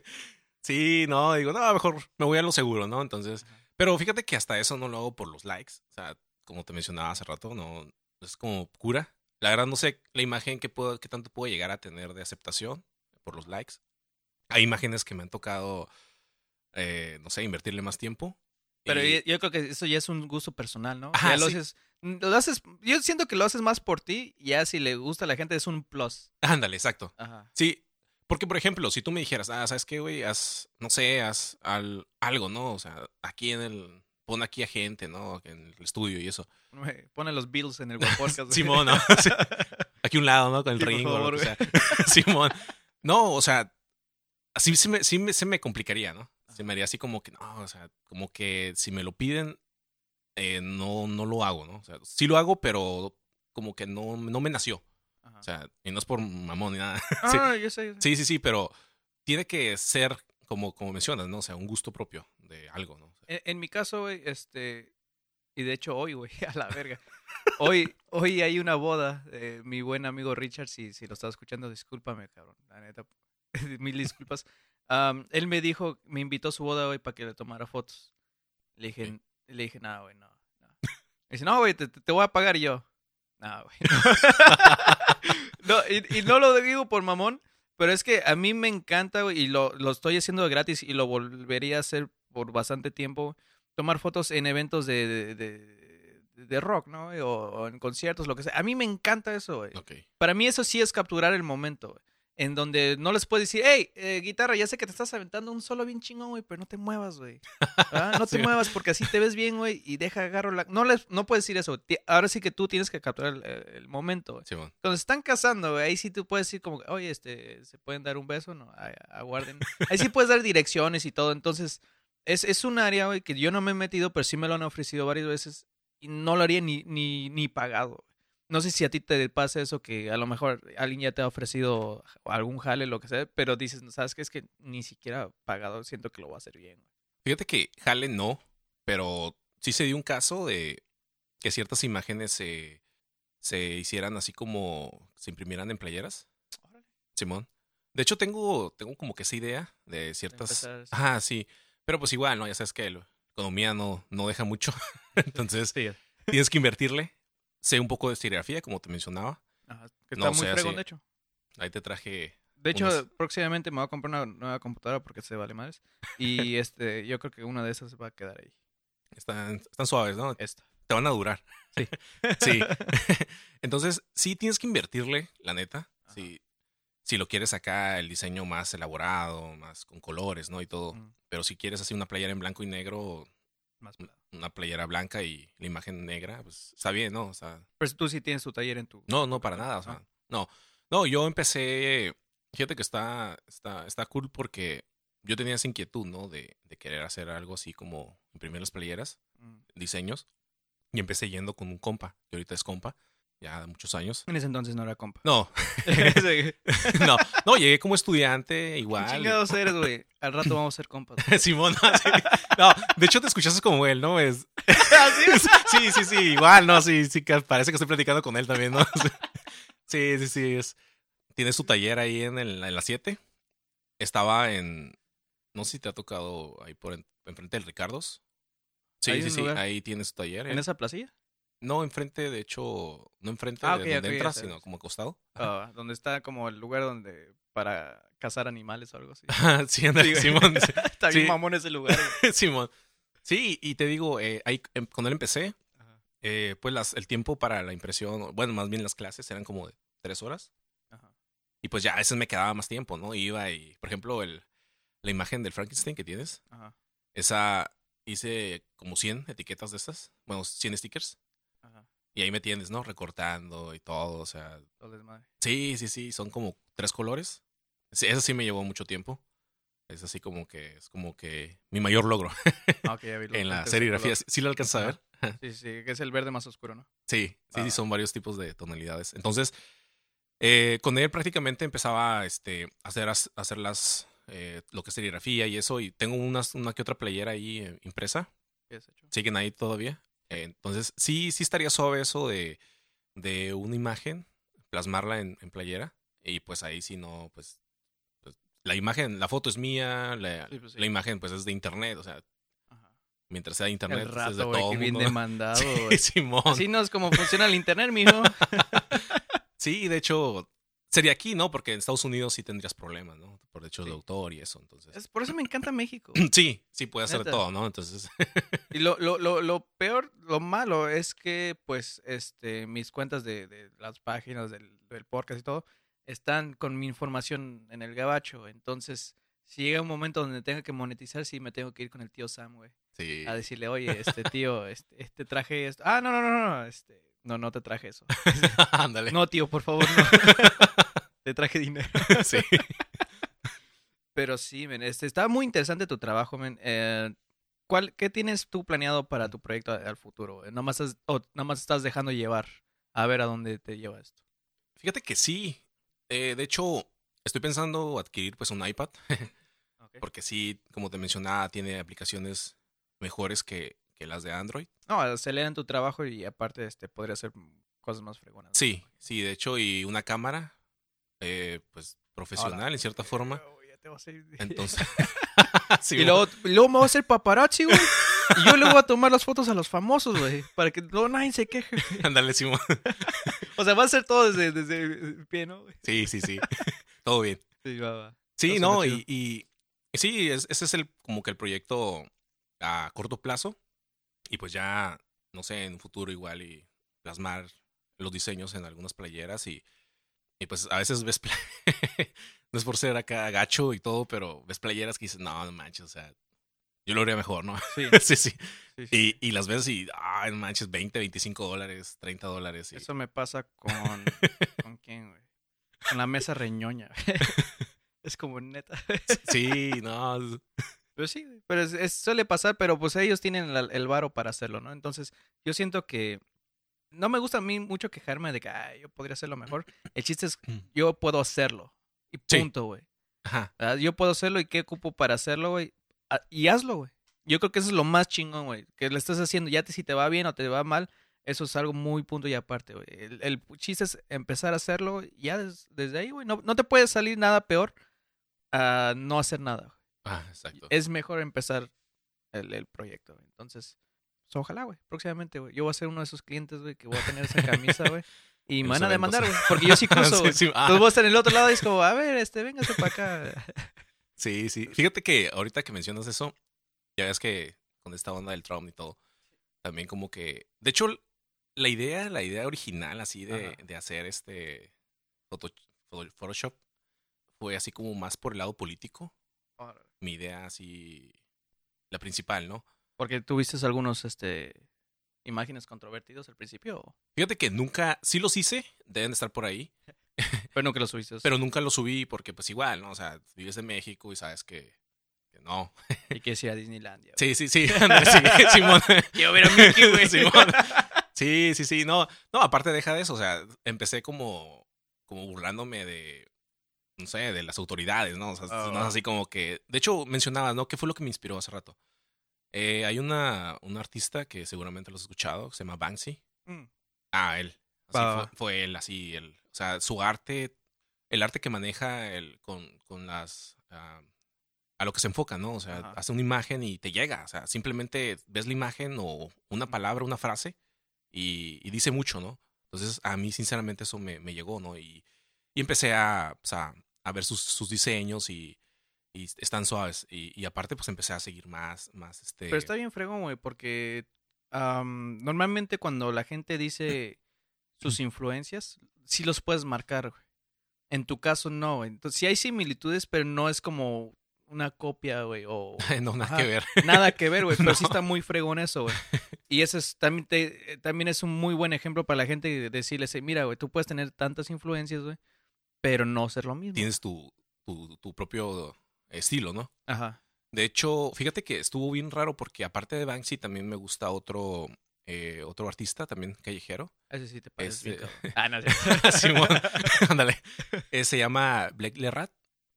Sí, no, digo, no, mejor me voy a lo seguro, ¿no? Entonces, pero fíjate que hasta eso no lo hago por los likes. O sea, como te mencionaba hace rato, no es como cura. La verdad no sé la imagen que puedo, que tanto puedo llegar a tener de aceptación por los likes. Hay imágenes que me han tocado, eh, no sé, invertirle más tiempo. Pero Y- yo, creo que eso ya es un gusto personal, ¿no? Ajá, ya lo sí. haces, lo haces, yo siento que lo haces más por ti, y ya si le gusta a la gente es un plus. Ándale, exacto. Ajá. Sí, porque por ejemplo, si tú me dijeras, ah, ¿sabes qué, güey? Haz, no sé, haz al, algo, ¿no? O sea, aquí en el, pon aquí a gente, ¿no? En el estudio y eso. Pone los Bills en el Podcast. Simón, ¿no? Aquí un lado, ¿no? Con el Sí, ring favor, sea. Simón. No, o sea, así sí me, sí me, se me complicaría, ¿no? Se me haría así como que, no, o sea, como que si me lo piden, eh, no, no lo hago, ¿no? O sea, sí lo hago, pero como que no, no me nació. Ajá. O sea, y no es por mamón ni nada. Ah, sí. no, yo sé. yo sé. Sí, sí, sí, pero tiene que ser como, como mencionas, ¿no? O sea, un gusto propio de algo, ¿no? En, en mi caso, güey, este, y de hecho hoy, güey, a la verga. Hoy, hoy hay una boda de mi buen amigo Richard, si, si lo estás escuchando, discúlpame, cabrón, la neta, mil disculpas. Am, él me dijo, me invitó a su boda, güey, para que le tomara fotos. Le dije, Ok. le dije, no, güey, no. no". Me dice, no, güey, te, te- voy a pagar y yo. No, güey. no, y, y no lo digo por mamón, pero es que a mí me encanta, güey, y lo, lo estoy haciendo gratis y lo volvería a hacer por bastante tiempo. Tomar fotos en eventos de, de, de- de rock, ¿no? O, o en conciertos, lo que sea. A mí me encanta eso, güey. Para mí eso sí es capturar el momento, güey. En donde no les puedes decir, hey, eh, guitarra, ya sé que te estás aventando un solo bien chingón, güey, pero no te muevas, güey. ¿Ah? No te Sí. muevas porque así te ves bien, güey, y deja agarro la... No, les, no puedes decir eso. Ahora sí que tú tienes que capturar el, el momento, güey. Simón. Cuando se están casando, güey, ahí sí tú puedes decir como, oye, este, ¿se pueden dar un beso? No, Ay, aguarden. Ahí sí puedes dar direcciones y todo. Entonces, es, es un área, güey, que yo no me he metido, pero sí me lo han ofrecido varias veces y no lo haría ni, ni, ni pagado. No sé si a ti te pasa eso, que a lo mejor alguien ya te ha ofrecido algún jale, lo que sea, pero dices, ¿sabes qué? Es que ni siquiera pagado siento que lo voy a hacer bien. güey". Fíjate que Jale no, pero sí se dio un caso de que ciertas imágenes se, se hicieran así como se imprimieran en playeras. Simón. De hecho, tengo, tengo como que esa idea de ciertas. sí. Ah, sí. Pero pues igual, ¿no? Ya sabes que la economía no, no deja mucho. Entonces, tienes que invertirle. Sé un poco de serigrafía, como te mencionaba. Ajá, que No está muy sé, fregón, de hecho. Ahí te traje. De hecho, unas- próximamente me voy a comprar una nueva computadora porque se vale madres. Y este, yo creo que una de esas va a quedar ahí. Están, están suaves, ¿no? Esta. Te van a durar. Sí. sí. Entonces, sí tienes que invertirle, la neta. Ajá. Si, si lo quieres acá, el diseño más elaborado, más con colores, ¿no? Y todo. Mm, Pero si quieres así una playera en blanco y negro, más pelado. una playera blanca y la imagen negra, pues está bien, ¿no? O sea, Pero tú sí tienes tu taller en tu. no, no para nada. O sea, Ah. no. No, yo empecé. Fíjate que está, está, está cool porque yo tenía esa inquietud, ¿no? De, de querer hacer algo así como imprimir las playeras, Mm. diseños. Y empecé yendo con un compa, que ahorita es compa, ya de muchos años. En ese entonces no era compa. No, ¿Qué no, no, llegué como estudiante igual. chingados eres, güey? Al rato vamos a ser compas. Simón, no, sí. No, de hecho te escuchaste como él, ¿no? Es... ¿Así? Sí, sí, sí, igual, ¿no? Sí, sí, que parece que estoy platicando con él también, ¿no? Sí, sí, sí. Es... Tiene su taller ahí en, el, en la 7. Estaba en. No sé si te ha tocado ahí por en- enfrente del Ricardos. Sí, ¿Hay sí, sí. lugar? Ahí tiene su taller. ¿En él. esa placilla? No enfrente, de hecho, no enfrente Ah, de donde ok, ya entras, sino como acostado. Ah, donde está como el lugar donde para cazar animales o algo así. sí, anda, Sí. Simón. Está bien Sí. mamón ese lugar. Simón. Sí, y te digo, eh, ahí em, con él empecé. Eh, pues las, el tiempo para la impresión, bueno, más bien las clases eran como de tres horas. Ajá. Y pues ya a veces me quedaba más tiempo, ¿no? Iba y, por ejemplo, el, la imagen del Frankenstein que tienes, Ajá. esa hice como 100 etiquetas de estas, bueno, 100 stickers. Y ahí me tienes, ¿no? Recortando y todo, o sea, sí, sí, sí, son como tres colores. Sí, eso sí me llevó mucho tiempo. Es así como que, es como que mi mayor logro Ah, ok, ya vi lo- en la serigrafía. color. ¿Sí lo alcanzas a ver? Sí, sí, que es el verde más oscuro, ¿no? Sí, sí, Ah. sí, son varios tipos de tonalidades. Entonces, eh, con él prácticamente empezaba este, a hacer, a hacer las, eh, lo que es serigrafía y eso. Y tengo unas, una que otra playera ahí eh, impresa. ¿Qué has hecho? Siguen ahí todavía. Entonces, sí, sí estaría suave eso de, de una imagen, plasmarla en, en playera. Y pues ahí sí no, pues, pues, la imagen, la foto es mía, la, Sí, pues sí. la imagen pues es de internet. O sea, Ajá. mientras sea de internet, El pues, es de rato, güey, todo que bien mundo. demandado, Sí. Simón. Así no es como funciona el internet, mijo. Sí, de hecho, sería aquí, ¿no? Porque en Estados Unidos sí tendrías problemas, ¿no? Por derechos de autor y eso, entonces. Es- por eso me encanta México. Sí, sí puede hacer Neta. todo, ¿no? Entonces, Y lo, lo, lo, lo peor, lo malo es que, pues, este, mis cuentas de, de las páginas del, del podcast y todo están con mi información en el gabacho. Entonces, si llega un momento donde tenga que monetizar, sí me tengo que ir con el tío Sam, güey. sí. A decirle, oye, este tío, este, este traje esto. Ah, no, no, no, no, este, no, no te traje eso. Ándale. No, tío, por favor, no. te traje dinero. Sí. Pero sí, men, este, está muy interesante tu trabajo, men. Eh, ¿cuál, ¿Qué tienes tú planeado para tu proyecto al futuro? Eh, ¿Nomás, has- o nomás estás dejando llevar a ver a dónde te lleva esto? Fíjate que sí. Eh, de hecho, estoy pensando adquirir pues un iPad. Porque sí, como te mencionaba, tiene aplicaciones mejores que, que las de Android. No, aceleran tu trabajo y aparte este, podría hacer cosas más fregonas. Sí, sí, de hecho, y una cámara, eh, pues profesional en cierta forma. Pero, ya te vas a ir- Entonces. Sí, y luego, luego me voy a hacer paparazzi, güey. Y yo le voy a tomar las fotos a los famosos, güey. Para que luego nadie se queje. Ándale, Simón. O sea, va a ser todo desde, desde el pie, ¿no? Sí, sí, sí. Todo bien. Sí, va, va. Sí, no, y, y- y sí, es- ese es el como que el proyecto a corto plazo. Y pues ya, no sé, en un futuro igual y plasmar los diseños en algunas playeras y, y pues a veces ves, no es por ser acá gacho y todo, pero ves playeras que dices, no, no manches, o sea, yo lo haría mejor, ¿no? Sí, sí, sí. sí, sí. Y, y las ves y, ay, no manches, 20, 25 dólares, 30 dólares. Y, Eso me pasa con. ¿Con quién, güey? Con la mesa reñoña. es como neta. Sí, no, Pero sí, güey, pero es, es- suele pasar, pero pues ellos tienen la- el varo para hacerlo, ¿no? Entonces, yo siento que no me gusta a mí mucho quejarme de que "Ay, yo podría hacerlo mejor. El chiste es yo puedo hacerlo. Y Sí. punto, güey. ajá, ¿Verdad? Yo puedo hacerlo y qué ocupo para hacerlo, güey. Y hazlo, güey. Yo creo que eso es lo más chingón, güey. Que le estás haciendo, ya te, si te va bien o te va mal, eso es algo muy punto y aparte, güey. El, el chiste es empezar a hacerlo ya des- desde ahí, güey. No, no te puede salir nada peor a no hacer nada. Ah, exacto. Es mejor empezar el, el proyecto. Entonces, pues, ojalá, güey. Próximamente, güey. Yo voy a ser uno de esos clientes, güey, que voy a tener esa camisa, güey. Y me van a demandar, güey. Porque yo sí cruzo, Sí, güey. sí, ah. Entonces voy a estar en el otro lado y es como, a ver, este, véngase para acá. Sí, sí. Fíjate que ahorita que mencionas eso, ya ves que con esta onda del Trump y todo, también como que, de hecho, la idea, la idea original así de, de hacer este photo- photo- Photoshop fue así como más por el lado político. Mi idea así, la principal, ¿no? Porque tuviste algunos, este, imágenes controvertidos al principio, Fíjate que nunca, sí los hice, deben de estar por ahí, pero que los subiste. pero nunca los subí porque pues igual, ¿no? O sea, vives en México y sabes que, que no. Y que ir a Disneylandia. Sí, sí, sí, ándale, sí, Simón. Quiero ver a Mickey, güey. Simón. Sí, sí, sí, no, no, aparte deja de eso, o sea, empecé como, como burlándome de, no sé, de las autoridades, ¿no? O sea, no es así como que, de hecho, mencionabas, ¿no? ¿Qué fue lo que me inspiró hace rato? Eh, hay una, una artista que seguramente lo has escuchado, que se llama Banksy. Mm. Ah, él. Así fue, él, así, él. O sea, su arte, el arte que maneja él con, con las... a lo que se enfoca, ¿no? O sea, Ajá. hace una imagen y te llega. O sea, simplemente ves la imagen o una palabra, una frase y, y dice mucho, ¿no? Entonces, a mí, sinceramente, eso me, me llegó, ¿no? Y, y empecé a, o sea, a ver sus, sus diseños y, y están suaves. Y, y aparte, pues empecé a seguir más, más este... Pero está bien fregón, güey, porque am, normalmente cuando la gente dice sus influencias, sí los puedes marcar, güey. En tu caso, no, güey. Entonces, sí hay similitudes, pero no es como una copia, güey, o... no, nada Ajá. que ver. Nada que ver, güey, pero sí está muy fregón eso, güey. Y ese es, también, te- también es un muy buen ejemplo para la gente de decirles, eh, mira, güey, tú puedes tener tantas influencias, güey, pero no ser lo mismo. Tienes tu, tu, tu propio estilo, ¿no? Ajá. De hecho, fíjate que estuvo bien raro porque aparte de Banksy también me gusta otro, eh, otro artista también callejero. Ese sí te parece Este-. Ah, no. Simón, ándale. Eh, se llama Blake Lerat.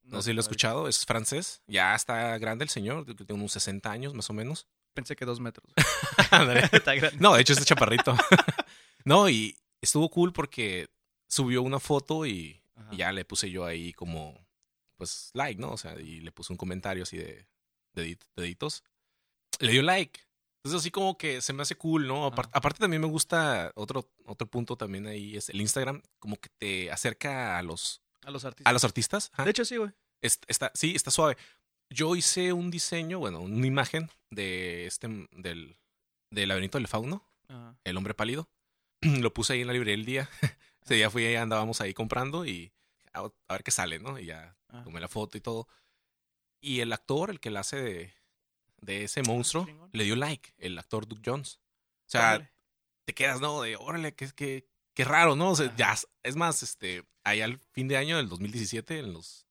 No, sé si lo he no, escuchado, es francés. Ya está grande el señor, tiene unos 60 años más o menos. Pensé que dos metros. Está grande. No, de hecho este chaparrito. no, y estuvo cool porque subió una foto y, Ajá. y ya le puse yo ahí como, pues, like, ¿no? O sea, y le puse un comentario así de dedit- deditos. Le dio like. Entonces así como que se me hace cool, ¿no? Apar- Ajá. aparte también me gusta otro, otro punto también ahí es el Instagram, como que te acerca a los, A los artistas. a los artistas. Ajá. De hecho, sí, güey. Es- está, sí, está suave. Yo hice un diseño, bueno, una imagen de este, del, del laberinto del fauno, Ajá. el hombre pálido. Lo puse ahí en la librería el día. Ese día fui ahí, andábamos ahí comprando y a, a ver qué sale, ¿no? Y ya Ah. tomé la foto y todo. Y el actor, el que la hace de, de ese monstruo, chingón. le dio like, el actor Duke Jones. O sea, Órale. te quedas, ¿no? De, órale, qué, qué, qué raro, ¿no? O sea, Ajá. ya, es más, este, ahí al fin de año del 2017, en los,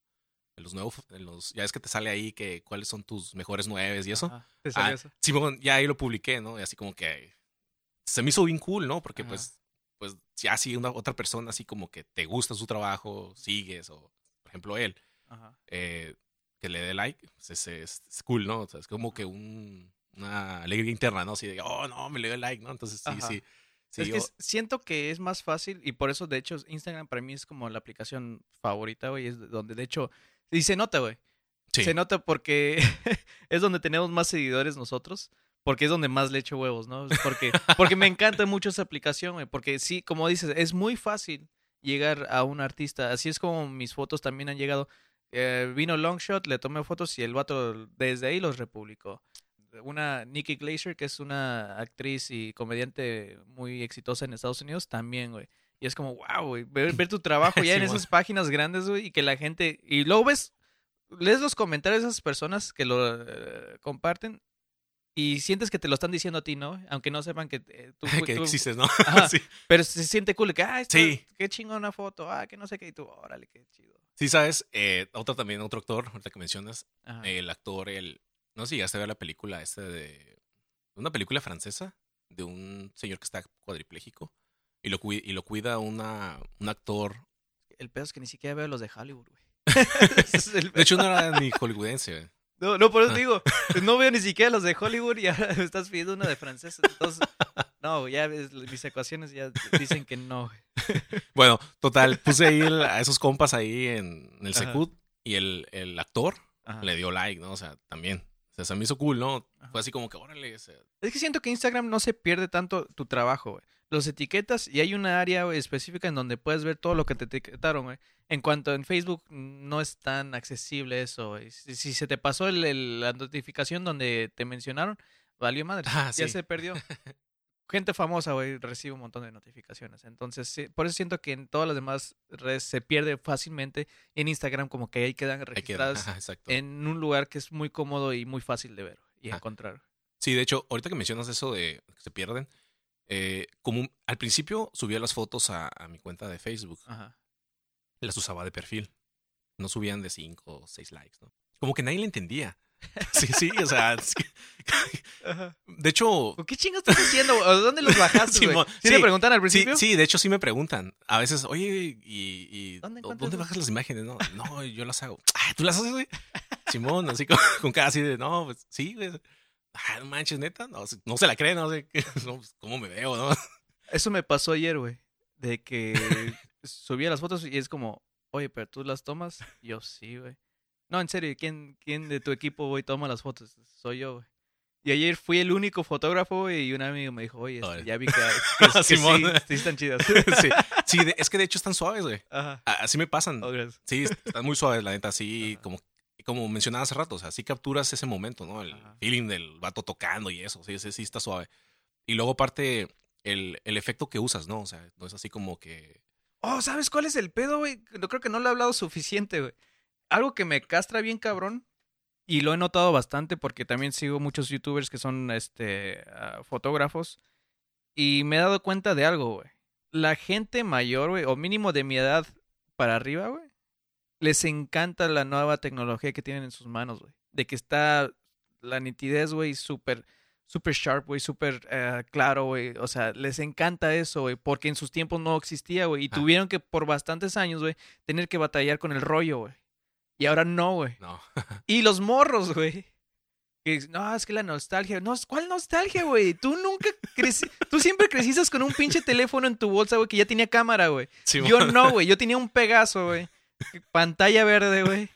en los nuevos, en los, ya es que te sale ahí que cuáles son tus mejores nueves y eso. Ajá. Te salió Ah, eso. Simón, ya ahí lo publiqué, ¿no? Y así como que se me hizo bien cool, ¿no? Porque Ajá. pues, pues ya si una otra persona así como que te gusta su trabajo, sigues, o por ejemplo él, Ajá. eh, que le dé like, pues es, es- es cool, ¿no? O sea, es como que un, una alegría interna, ¿no? Así de, oh, no, me le dio like, ¿no? Entonces sí, Ajá. sí. sí es yo- que s- siento que es más fácil y por eso, de hecho, Instagram para mí es como la aplicación favorita, güey. Es donde, de hecho, y se nota, güey. sí. Se nota porque es donde tenemos más seguidores nosotros. Porque es donde más le echo huevos, ¿no? Porque, porque me encanta mucho esa aplicación, güey. Porque sí, como dices, es muy fácil llegar a un artista. Así es como mis fotos también han llegado. Eh, vino Longshot, le tomé fotos y el vato desde ahí los republicó. Una Nikki Glaser, que es una actriz y comediante muy exitosa en Estados Unidos, también, güey. Y es como, wow, güey, ver, ver tu trabajo ya en esas páginas grandes, güey, y que la gente... Y luego ves, lees los comentarios de esas personas que lo eh, comparten y sientes que te lo están diciendo a ti, ¿no? Aunque no sepan que eh, tú... que tú- existes, ¿no? Ajá. sí. Pero se siente cool, que, ah, está- Sí. qué chingona foto, ah, que no sé qué, y tú, órale, qué chido. Sí, sabes, eh, otro también, otro actor, ahorita que mencionas, Ajá. el actor, el, no sé si llegaste a ver la película esta de, una película francesa de un señor que está cuadripléjico y lo, cui- y lo cuida una, un actor, El pedo es que ni siquiera veo los de Hollywood, güey. Es de hecho no era ni hollywoodense, güey. No, no, por eso digo, no veo ni siquiera los de Hollywood y ahora me estás pidiendo una de francés. Entonces, no, ya mis ecuaciones ya dicen que no. Bueno, total, puse ahí el- a esos compas ahí en, en el. Secut y el, el actor Ajá. le dio like, ¿no? O sea, también. O sea, se me hizo cool, ¿no? Ajá. Fue así como que, órale, o sea, Es que siento que Instagram no se pierde tanto tu trabajo, güey. Los etiquetas y hay una área específica en donde puedes ver todo lo que te etiquetaron, güey. En cuanto en Facebook no es tan accesible eso, güey. Si, si se te pasó el- el- la notificación donde te mencionaron, valió madre. Ah, ya sí. se perdió. Gente famosa, güey, recibe un montón de notificaciones. Entonces, sí, por eso siento que en todas las demás redes se pierde fácilmente. En Instagram como que ahí quedan registradas ajá, en un lugar que es muy cómodo y muy fácil de ver y Ajá. encontrar. Sí, de hecho, ahorita que mencionas eso de que se pierden, eh, como al principio subía las fotos a, a mi cuenta de Facebook, Ajá. las usaba de perfil. No subían de 5 o 6 likes, ¿no? Como que nadie le entendía. Sí, sí, o sea, es que- Ajá. de hecho, ¿Qué chingas estás haciendo? ¿Dónde los bajaste, ¿Sí, sí, le preguntan al principio? sí, de hecho sí me preguntan. A veces, oye, ¿y, y ¿Dónde ¿dónde, encuentras bajas las imágenes? No, no, yo las hago. Ah, ¿tú las haces, güey? Simón, así con, con cara así de, no, pues sí, güey. Ah, no manches, neta, no, no se la cree, no sé, no, pues, ¿cómo me veo, no? Eso me pasó ayer, güey. De que subía las fotos y es como, oye, pero tú las tomas. Yo, sí, güey. No, en serio, ¿quién, ¿quién de tu equipo, güey, toma las fotos? Soy yo, güey. Y ayer fui el único fotógrafo, y un amigo me dijo, oye, este, ya vi que, que, que sí, Simón. sí están chidas. sí, sí de- es que de hecho están suaves, güey. Así me pasan. Oh. Sí, están muy suaves, la neta, así Ajá. como, como mencionaba hace rato, o sea, sí capturas ese momento, ¿no? El Ajá. feeling del vato tocando y eso, sí, sí, sí está suave. Y luego aparte, el, el efecto que usas, ¿no? O sea, no es así como que... Oh, ¿sabes cuál es el pedo, güey? Yo creo que no lo he hablado suficiente, güey. Algo que me castra bien cabrón, y lo he notado bastante porque también sigo muchos youtubers que son este ah, fotógrafos, y me he dado cuenta de algo, güey. La gente mayor, güey, o mínimo de mi edad para arriba, güey, les encanta la nueva tecnología que tienen en sus manos, güey. De que está la nitidez, güey, súper súper sharp, güey, súper eh, claro, güey. O sea, les encanta eso, güey, porque en sus tiempos no existía, güey. Y Ah. tuvieron que, por bastantes años, güey, tener que batallar con el rollo, güey. Y ahora no, güey. No. Y los morros, güey. No, es que la nostalgia. No, ¿cuál nostalgia, güey? Tú nunca creci... Tú siempre creciste con un pinche teléfono en tu bolsa, güey, que ya tenía cámara, güey. Sí, Yo no, güey. Yo tenía un Pegaso, güey. Pantalla verde, güey.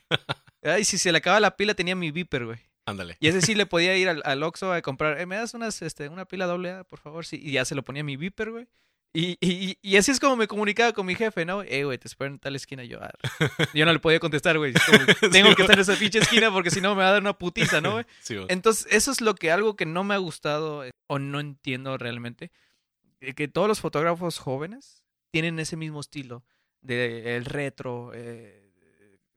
Ay, si se le acaba la pila, tenía mi Viper, güey. Ándale. Y ese sí le podía ir al, al Oxxo a comprar. "Eh, ¿Me das unas, este, una pila doble A, por favor? Sí. Y ya se lo ponía mi Viper, güey. Y, y, y así es como me comunicaba con mi jefe, ¿no? Eh, güey, te espero en tal esquina. Yo, "Ah". yo no le podía contestar, güey. Tengo Sí, que estar en esa pinche esquina porque si no me va a dar una putiza, ¿no, güey? Sí, Entonces, eso es lo que algo que no me ha gustado eh, o no entiendo realmente. Que todos los fotógrafos jóvenes tienen ese mismo estilo de el retro, eh,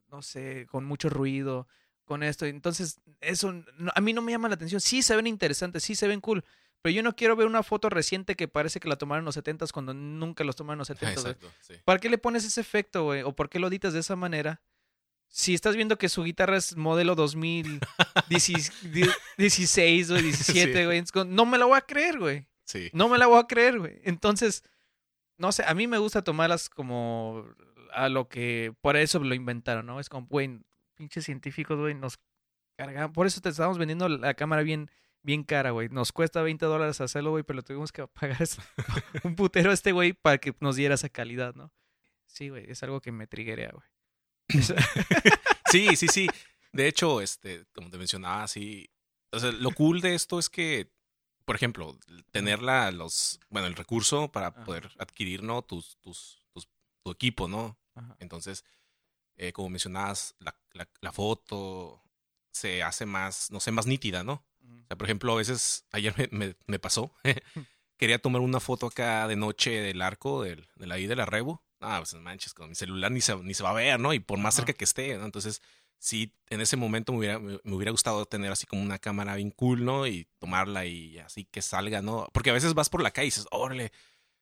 no sé, con mucho ruido, con esto. Entonces, eso no- a mí no me llama la atención. Sí se ven interesantes, sí se ven cool. Pero yo no quiero ver una foto reciente que parece que la tomaron en los 70 cuando nunca los tomaron en los 70 güey. Exacto, sí. ¿Para qué le pones ese efecto, güey? ¿O por qué lo editas de esa manera? Si estás viendo que su guitarra es modelo 2016, güey, 17, Sí. güey, no me la voy a creer, güey. Sí. No me la voy a creer, güey. Entonces, no sé, a mí me gusta tomarlas como a lo que, por eso lo inventaron, ¿no? Es como, güey, pinches científicos, güey, nos cargan. Por eso te estamos vendiendo la cámara bien, bien cara, güey. Nos cuesta 20 dólares hacerlo, güey, pero lo tuvimos que pagar un putero a este güey para que nos diera esa calidad, ¿no? Sí, güey, es algo que me triguea, güey. Sí, sí, sí. De hecho, este, como te mencionaba, sí. O sea, lo cool de esto es que, por ejemplo, tener la, los, bueno, el recurso para Ajá. poder adquirir, ¿no? Tus, tus, tus- tu equipo, ¿no? Ajá. Entonces, eh, como mencionabas, la, la, la foto se hace más, no sé, más nítida, ¿no? O sea, por ejemplo, a veces, ayer me, me, me pasó, quería tomar una foto acá de noche del arco, del, de la I de la Rebo. Ah, pues manches, con mi celular ni se, ni se va a ver, ¿no? Y por más Ajá. cerca que esté, ¿no? Entonces, sí, en ese momento me hubiera, me, hubiera gustado tener así como una cámara bien cool, ¿no? Y tomarla y así que salga, ¿no? Porque a veces vas por la calle y dices, órale,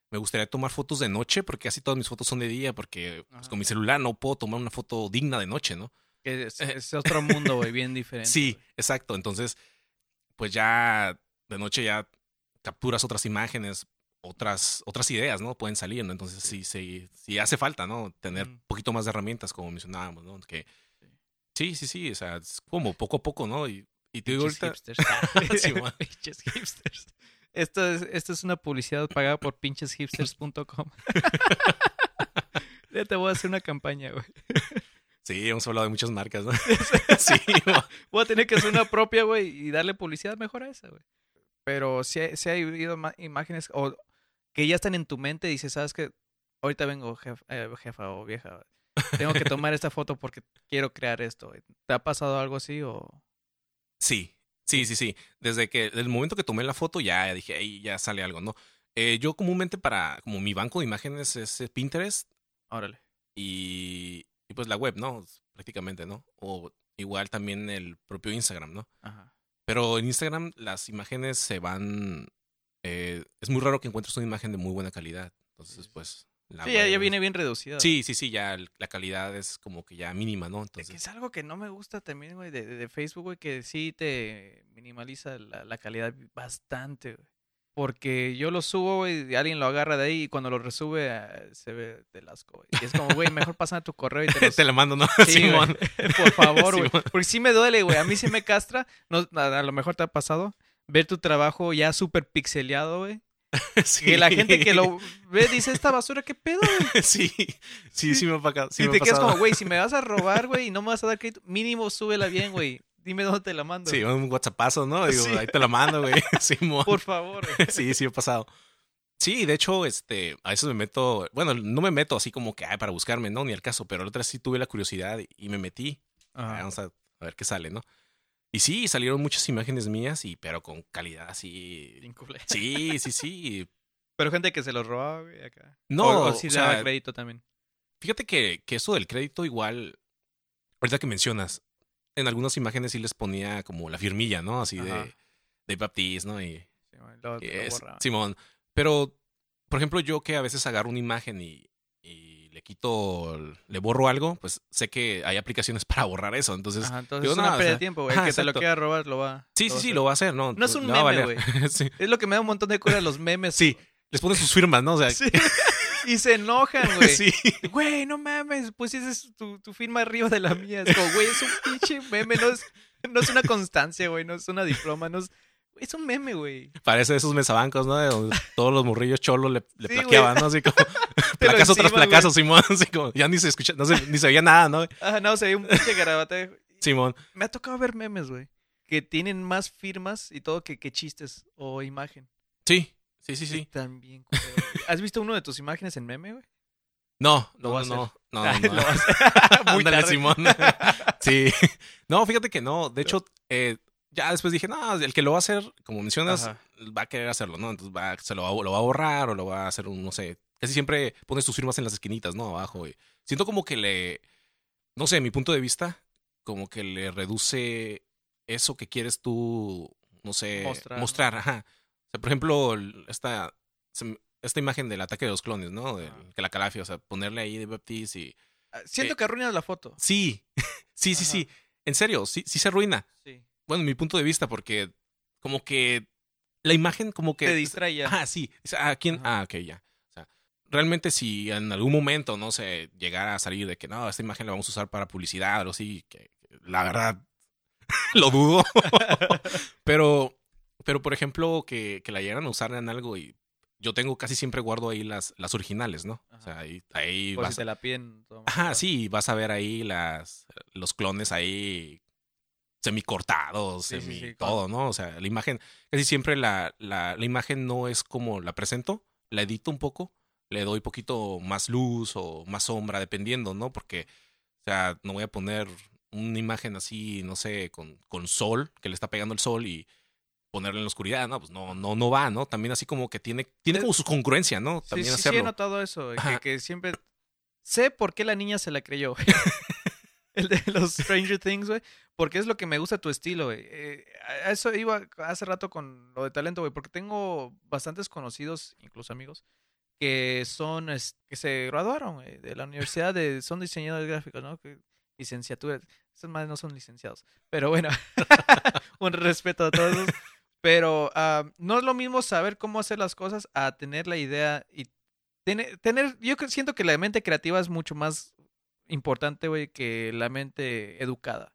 me gustaría tomar fotos de noche porque casi todas mis fotos son de día porque pues, con mi celular no puedo tomar una foto digna de noche, ¿no? Que es, es otro mundo, güey, bien diferente. Sí, exacto. Entonces, pues ya de noche ya capturas otras imágenes, otras, otras ideas, ¿no? Pueden salir, ¿no? Entonces sí, sí, sí hace falta, ¿no? Tener un poquito más de herramientas, como mencionábamos, ¿no? Que sí, sí, sí, o sea, es como poco a poco, ¿no? Y, y te digo Pinches ahorita, hipsters. Sí, pinches hipsters. Esto es, esto es una publicidad pagada por pincheshipsters.com. ya te voy a hacer una campaña, güey. sí, hemos hablado de muchas marcas, ¿no? sí, Voy a tener que hacer una propia, güey, y darle publicidad mejor a esa, güey. Pero si hay, sí hay habido imágenes o que ya están en tu mente y dices, ¿sabes qué? Ahorita vengo, jef- eh, jefa o vieja. Tengo que tomar esta foto porque quiero crear esto. ¿Te ha pasado algo así o...? sí, sí, sí, sí. Desde que, desde el momento que tomé la foto, ya dije, ahí ya sale algo, ¿no? Eh, yo comúnmente para, como mi banco de imágenes es Pinterest, Órale. y, y pues la web, ¿no? Prácticamente, ¿no? O igual también el propio Instagram, ¿no? Ajá. Pero en Instagram las imágenes se van... eh, es muy raro que encuentres una imagen de muy buena calidad. Entonces, pues... La Sí, ya, viene bien reducida. Sí, sí, sí, ya la calidad es como que ya mínima, ¿no? Entonces, es algo que no me gusta también, güey, de, de- Facebook, güey, que sí te minimaliza la, la calidad bastante, güey. Porque yo lo subo, güey, y alguien lo agarra de ahí y cuando lo resube eh, se ve del asco, güey. Y es como, güey, mejor pásame tu correo y te los... te la mando, ¿no? Sí, güey. Simón. Por favor, güey. Porque sí me duele, güey. A mí sí me castra. No, a, a lo mejor te ha pasado ver tu trabajo ya súper pixeleado, güey. Sí. Que la gente que lo ve dice, esta basura, ¿qué pedo, güey? sí, sí, sí me ha pasado. Sí y te quedas pasado. como, güey, si me vas a robar, güey, y no me vas a dar crédito, mínimo súbela bien, güey. Dime dónde te la mando. Sí, un WhatsAppazo, ¿no? Digo, Sí. ahí te la mando, güey. Simón. Por favor, güey. Sí, sí, he pasado. Sí, de hecho, este, a veces me meto, bueno, no me meto así como que ay, para buscarme, no, ni al caso, pero la otra sí tuve la curiosidad y, me metí. Ah, Ajá. Vamos a, a ver qué sale, ¿no? Y sí, salieron muchas imágenes mías, y, pero con calidad así. Sí, sí, sí. Pero gente que se los robaba, güey, acá. No, o, o o sí sea, daba crédito también. Fíjate que, que eso del crédito igual, ahorita que mencionas, en algunas imágenes sí les ponía como la firmilla, ¿no? Así Ajá. de, de Baptiste, ¿no? Y, güey, lo- y es-. Simón. Pero, por ejemplo, yo que a veces agarro una imagen y, y le quito, le borro algo, pues sé que hay aplicaciones para borrar eso. Entonces, Ajá, entonces digo, es una no, o pérdida sea, de tiempo, güey. El que te lo exacto. quiera robar lo va. sí, lo sí, va sí, lo va a hacer, ¿no? No es un meme, sí. Es lo que me da un montón de cura los memes. Sí, les ponen sus firmas, ¿no? O sea, Sí. Y se enojan, güey. sí. Güey, no mames, pues esa es tu, tu firma arriba de la mía. Es como, güey, es un pinche meme, no es, no es una constancia, güey, no es una diploma, no es... Es un meme, güey. Parece esos mesabancos, ¿no? De donde todos los morrillos cholos le, le Sí, plaqueaban, ¿no? Así como placazo tras placazo, Simón. Así como, ya ni se escucha, no se, ni se veía nada, ¿no? Ajá, no, se ve un pinche garabate. Simón. Me ha tocado ver memes, güey, que tienen más firmas y todo que, que chistes o imagen. Sí, sí, sí, sí. Güey. ¿Has visto uno de tus imágenes en meme, güey? No, Lo no, no, no, no, no. Muy Ándale. Simón. Sí. No, fíjate que no. De hecho, eh, ya después dije, no, el que lo va a hacer, como mencionas, Ajá. va a querer hacerlo, ¿no? Entonces va, se lo va, lo va a borrar o lo va a hacer un, no sé. Casi siempre pones tus firmas en las esquinitas, ¿no? Abajo. y siento como que le, no sé, mi punto de vista, como que le reduce eso que quieres tú, no sé, Mostrar, mostrar. ajá. O sea, por ejemplo, esta, esta imagen del ataque de los clones, ¿no? Ajá. que la calafia, o sea, ponerle ahí de Baptiste y... Ah, Siento Eh, que arruinas la foto. Sí, sí, sí, Ajá. sí. En serio, sí, sí se arruina. Sí. Bueno, en mi punto de vista, porque como que la imagen como que... Te distrae. Ah, sí. O sea, ¿A quién? Ah, ok, ya. O sea, realmente si en algún momento, no sé, llegara a salir de que no, esta imagen la vamos a usar para publicidad o así, que la verdad lo dudo. pero, pero por ejemplo, que, que la llegaran a usar en algo y yo tengo casi siempre guardo ahí las, las originales, ¿no? O sea, ahí, ahí Por vas si te la piden. Ajá, sí, vas a ver ahí las, los clones ahí semicortados, Sí, sí, semi sí, todo, ¿no? O sea, la imagen, casi siempre la, la, la imagen no es como la presento, la edito un poco, le doy poquito más luz o más sombra, dependiendo, ¿no? Porque, o sea, no voy a poner una imagen así, no sé, con, con sol, que le está pegando el sol y ponerla en la oscuridad, ¿no? Pues no, no, no va, ¿no? También así como que tiene, tiene como su congruencia, ¿no? También sí, sí, he hacerlo. notado eso, que siempre... Sé por qué la niña se la creyó. El de los Stranger Things, güey. Porque es lo que me gusta tu estilo, güey. Eh, a eso iba hace rato con lo de talento, güey. Porque tengo bastantes conocidos, incluso amigos, que son, es- que se graduaron güey, de la universidad, de, son diseñadores gráficos, ¿no? Que, licenciatura. Esas madres no son licenciados. Pero bueno, un respeto a todos. Pero ah, no es lo mismo saber cómo hacer las cosas a tener la idea y tener, tener yo siento que la mente creativa es mucho más importante, güey, que la mente educada.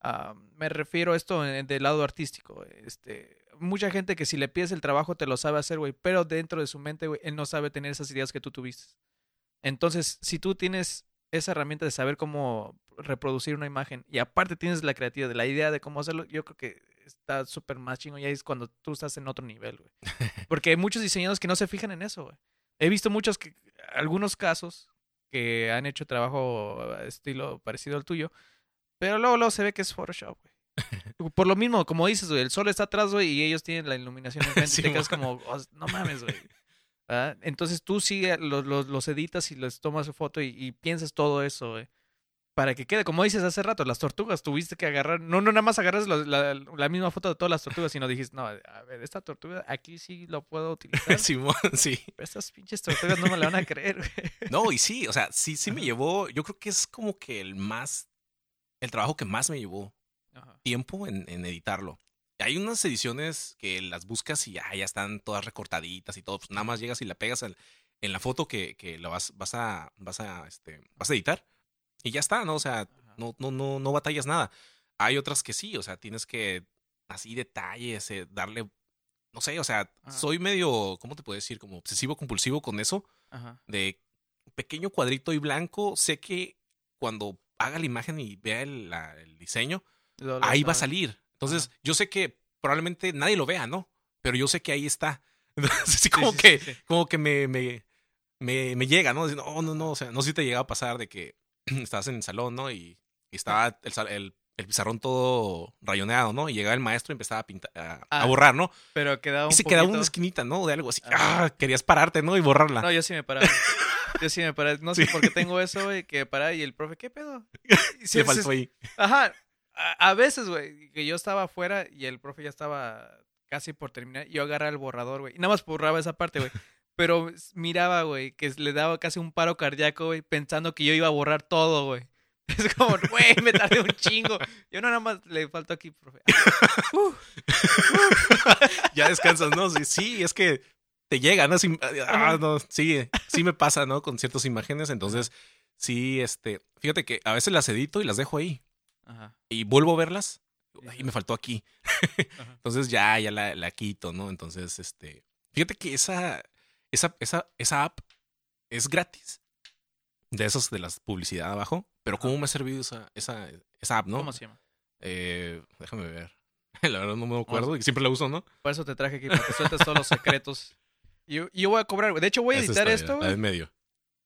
Ah, me refiero a esto del lado artístico. Este, mucha gente que si le pides el trabajo te lo sabe hacer, güey, pero dentro de su mente, güey, él no sabe tener esas ideas que tú tuviste. Entonces, si tú tienes esa herramienta de saber cómo reproducir una imagen y aparte tienes la creatividad, la idea de cómo hacerlo, yo creo que está súper más chingo y ahí es cuando tú estás en otro nivel, güey. Porque hay muchos diseñadores que no se fijan en eso, güey. He visto muchos que, algunos casos que han hecho trabajo eh, estilo parecido al tuyo, pero luego, luego se ve que es Photoshop, güey. Por lo mismo, como dices, güey, el sol está atrás, güey, y ellos tienen la iluminación enfrente y te Sí, quedas como, "Oh, no mames, güey. ¿verdad? Entonces tú sí los, los, los editas y les tomas foto y, y piensas todo eso, güey. Para que quede, como dices hace rato, las tortugas tuviste que agarrar, no, no nada más agarras la, la- la misma foto de todas las tortugas, sino dijiste, no, a ver, esta tortuga aquí sí lo puedo utilizar, Simón, sí. pero estas pinches tortugas no me la van a creer, güey. No, y sí, o sea, sí, sí me llevó, yo creo que es como que el más, el trabajo que más me llevó Ajá. tiempo en, en editarlo. Hay unas ediciones que las buscas y ya, ya están todas recortaditas y todo, pues nada más llegas y la pegas al- en la foto que, que la vas, vas a, vas a, este, vas a editar y ya está, ¿no? O sea, no, no, no, no batallas nada. Hay otras que sí, o sea, tienes que, así detalles, eh, darle, no sé, o sea, Ajá. soy medio, ¿cómo te puedo decir? Como obsesivo compulsivo con eso Ajá. de pequeño cuadrito y blanco, sé que cuando haga la imagen y vea el, la- el diseño, Lo- lo ahí va a salir. Entonces, Ajá. yo sé que probablemente nadie lo vea, ¿no? Pero yo sé que ahí está. Entonces, así Sí, como sí, que, sí, como que me, me, me, me llega, ¿no? No, no, no, o sea, no sé si te llega a pasar de que estás en el salón, ¿no? Y, y estaba el, el, el pizarrón todo rayoneado, ¿no? Y llegaba el maestro y empezaba a pintar, a, a Ah, borrar, ¿no? Pero quedaba un Y se quedaba una esquinita, ¿no? De algo así. Ah. Ah, querías pararte, ¿no? Y borrarla. No, yo sí me paraba. Yo sí me paraba. No sé Sí. por qué tengo eso, güey, que paraba y el profe, ¿qué pedo? Y sí, Le faltó ahí. Ajá. A, a veces, güey, que yo estaba afuera y el profe ya estaba casi por terminar. Yo agarraba el borrador, güey. Y nada más borraba esa parte, güey. Pero miraba, güey, que le daba casi un paro cardíaco, güey, pensando que yo iba a borrar todo, güey. Es como, güey, me tardé un chingo. Yo no nada más le faltó aquí, profe. Uh, ya descansas, ¿no? Sí, sí, es que te llega, ¿no? Sí, ah, no, sí, sí me pasa, ¿no? Con ciertas imágenes, entonces, sí, este, fíjate que a veces las edito y las dejo ahí Ajá. y vuelvo a verlas y me faltó aquí. Ajá. Entonces ya, ya la, la quito, ¿no? Entonces, este, fíjate que esa, esa, esa, esa app es gratis. De esos de las publicidad abajo. Pero ¿cómo me ha servido esa, esa, esa app, no? ¿Cómo se llama? Eh, déjame ver. La verdad no me acuerdo y siempre la uso, ¿no? Por eso te traje aquí, para que sueltes todos los secretos. Y Yo, yo voy a cobrar, güey. De hecho, voy a editar esto, güey. en medio.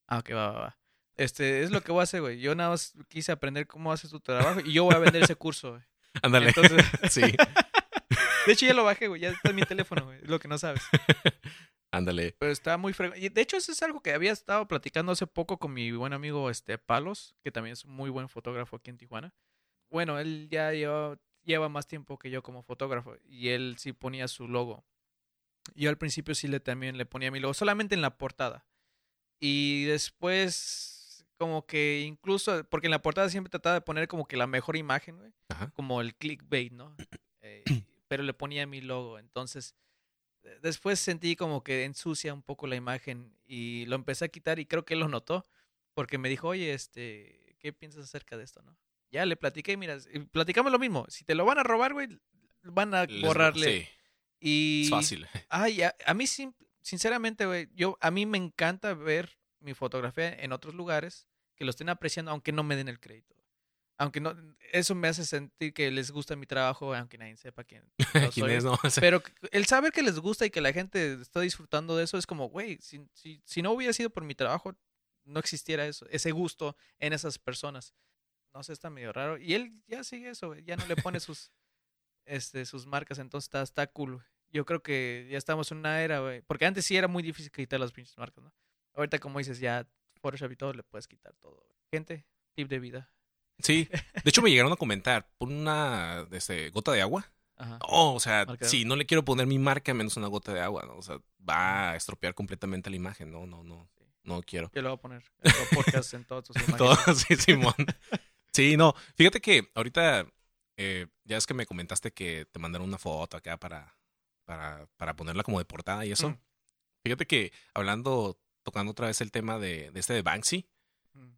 Ah, ok, va, va, va. Este, es lo que voy a hacer, güey. Yo nada más quise aprender cómo haces tu trabajo y yo voy a vender ese curso, güey. Ándale. Entonces, sí, de hecho ya lo bajé, güey. Ya está en mi teléfono, güey. Lo que no sabes. Ándale. Pero está muy fregón. Y de hecho, eso es algo que había estado platicando hace poco con mi buen amigo este Palos, que también es un muy buen fotógrafo aquí en Tijuana. Bueno, él ya lleva, lleva más tiempo que yo como fotógrafo y él sí ponía su logo. Yo al principio sí le también le ponía mi logo, solamente en la portada. Y después, como que incluso, porque en la portada siempre trataba de poner como que la mejor imagen, güey como el clickbait, ¿no? Eh, pero le ponía mi logo. Entonces, después sentí como que ensucia un poco la imagen y lo empecé a quitar y creo que él lo notó porque me dijo, oye, este, ¿qué piensas acerca de esto, no? Ya le platiqué, mira, y platicamos lo mismo. Si te lo van a robar, güey, van a Les- borrarle. Sí, Y es fácil. Ay, a, a mí sinceramente, güey, yo a mí me encanta ver mi fotografía en otros lugares que lo estén apreciando aunque no me den el crédito. Aunque no eso me hace sentir que les gusta mi trabajo aunque nadie sepa quién, yo ¿Quién soy. es, no? Pero el saber que les gusta y que la gente está disfrutando de eso es como, güey, si, si, si no hubiera sido por mi trabajo, no existiera eso, ese gusto en esas personas. No sé, está medio raro. Y él ya sigue eso, ya no le pone sus, este, sus marcas, entonces está, está cool. Yo creo que ya estamos en una era, güey. Porque antes sí era muy difícil quitar las pinches marcas, ¿no? Ahorita, como dices, ya Photoshop y todo le puedes quitar todo. güey. Gente, tip de vida. Sí. De hecho, me llegaron a comentar por una este, gota de agua. Ajá. Oh, o sea, Marcador. sí, no le quiero poner mi marca menos una gota de agua, ¿no? O sea, va a estropear completamente la imagen. No, no, no. No quiero. Yo lo voy a poner en los podcasts en todas sus imágenes. Todo, sí, Simón. Sí, no. Fíjate que ahorita eh, ya es que me comentaste que te mandaron una foto acá para, para, para ponerla como de portada y eso. Mm. Fíjate que hablando, tocando otra vez el tema de, de este de Banksy.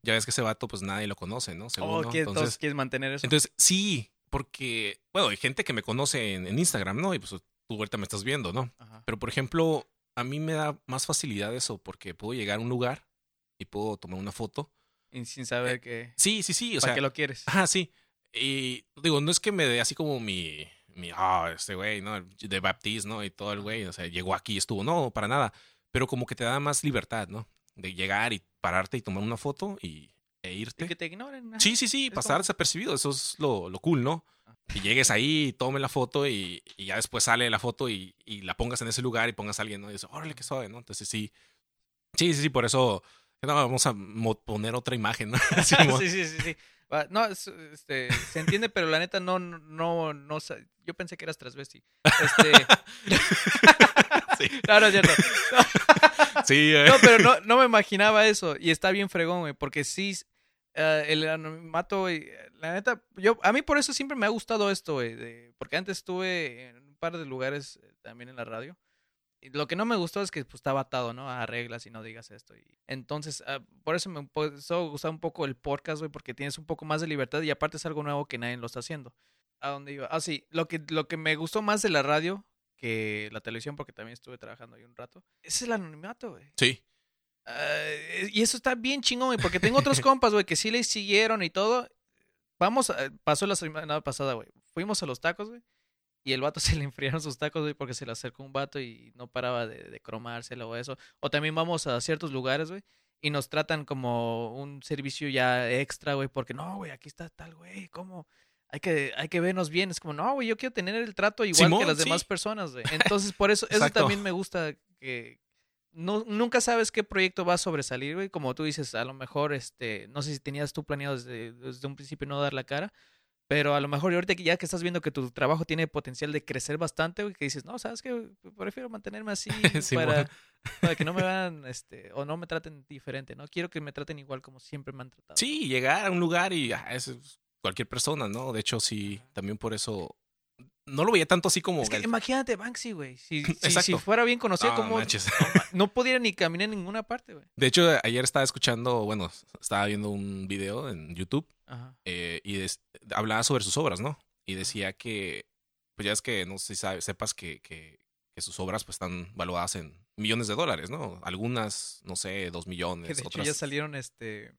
Ya ves que ese vato pues nadie lo conoce, ¿no? Según, Oh, ¿no? ¿quieres, todos Entonces, quieres mantener eso? entonces, sí, porque, bueno, hay gente que me conoce en, en Instagram, ¿no? Y pues tú ahorita me estás viendo, ¿no? Ajá. Pero, por ejemplo, a mí me da más facilidad eso porque puedo llegar a un lugar y puedo tomar una foto. Y sin saber que... Sí, sí, sí, o ¿Para sea, qué lo quieres? Ajá, sí. Y digo, no es que me dé así como mi, mi, ah, este güey, ¿no? De Baptiste, ¿no? Y todo el güey, o sea, llegó aquí y estuvo, no, para nada. Pero como que te da más libertad, ¿no? De llegar y pararte y tomar una foto y, e Y irte. que te ignoren. Sí, sí, sí, Es pasar como- desapercibido, eso es lo, lo cool, ¿no? Y llegues ahí, tome la foto y, y ya después sale la foto y, y la pongas en ese lugar y pongas a alguien, ¿no? Y dices, órale, qué suave, ¿no? Entonces sí, sí, sí, sí, por eso no, vamos a poner otra imagen, ¿no? Sí, sí, sí, sí. Va, No, es, este, se entiende, pero la neta no, no, no, yo pensé que eras transvesti. Este, Sí. no, no es cierto. Sí, eh. No, pero no, no me imaginaba eso. Y está bien fregón, güey, porque sí, eh, el anonimato, güey, la neta, yo, a mí por eso siempre me ha gustado esto, güey, porque antes estuve en un par de lugares eh, también en la radio. Y lo que no me gustó es que pues, estaba atado, ¿no? A reglas y no digas esto. Entonces, ah, por eso me empezó a gustar un poco el podcast, güey, porque tienes un poco más de libertad y aparte es algo nuevo que nadie lo está haciendo. ¿A dónde iba? Ah, sí, lo que, lo que me gustó más de la radio que la televisión, porque también estuve trabajando ahí un rato, es el anonimato, güey. Sí, Ah, y eso está bien chingón, güey, porque tengo otros compas, güey, que sí le siguieron y todo. Vamos, a- pasó la semana pasada, güey. Fuimos a los tacos, güey. Y el vato se le enfriaron sus tacos, güey, porque se le acercó un vato y no paraba de, de cromárselo o eso. O también vamos a ciertos lugares, güey, y nos tratan como un servicio ya extra, güey, porque no, güey, aquí está tal, güey, ¿cómo? Hay que, hay que vernos bien. Es como, no, güey, yo quiero tener el trato igual que Simón, las demás sí. personas, güey. Entonces, por eso, eso también me gusta que no, nunca sabes qué proyecto va a sobresalir, güey. Como tú dices, a lo mejor, este, no sé si tenías tú planeado desde, desde un principio no dar la cara, pero a lo mejor ahorita que ya que estás viendo que tu trabajo tiene potencial de crecer bastante, güey, que dices, no, sabes que prefiero mantenerme así para, para que no me vean, este, o no me traten diferente, ¿no? Quiero que me traten igual como siempre me han tratado. Sí, llegar a un lugar y ah, es es cualquier persona, ¿no? De hecho, sí, también por eso no lo veía tanto así como. Es que el- imagínate Banksy, güey. Si, si, fuera bien conocido, No, como manches. no pudiera ni caminar en ninguna parte, güey. De hecho, ayer estaba escuchando, bueno, estaba viendo un video en YouTube Ajá. eh, y des- hablaba sobre sus obras, ¿no? Y decía que, pues ya es que, no sé si sabes, sepas que, que, que sus obras pues están valuadas en millones de dólares, ¿no? Algunas, no sé, dos millones, Que de hecho otras... ya salieron este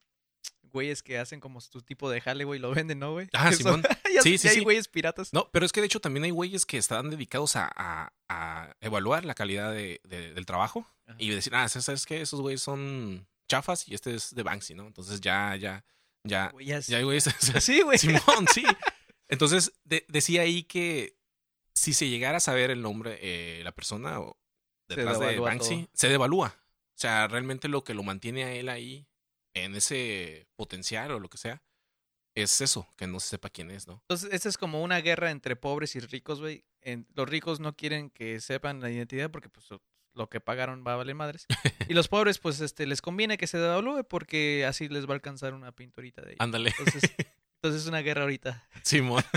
güeyes que hacen como su tipo de jale, güey, lo venden, ¿no, güey? Ah, Que son- Simón. ya, Sí, sí, ya hay güeyes piratas. No, pero es que de hecho también hay güeyes que están dedicados a, a- a evaluar la calidad de- de- del trabajo Ajá. y decir, ah, ¿sabes qué? Esos güeyes son chafas y este es de Banksy, ¿no? Entonces ya, ya, ya, Güey, ya ya hay güeyes... Sí, güey. Simón, sí. Entonces de- decía ahí que si se llegara a saber el nombre, eh, la persona o detrás de Banksy, todo. se devalúa. O sea, realmente lo que lo mantiene a él ahí en ese potencial o lo que sea, es eso, que no se sepa quién es, ¿no? Entonces, esta es como una guerra entre pobres y ricos, güey. Los ricos no quieren que sepan la identidad porque pues lo que pagaron va a valer madres. Y los pobres, pues, este, les conviene que se devalúe porque así les va a alcanzar una pinturita de ellos. Ándale, Entonces, entonces es una guerra ahorita. Simón.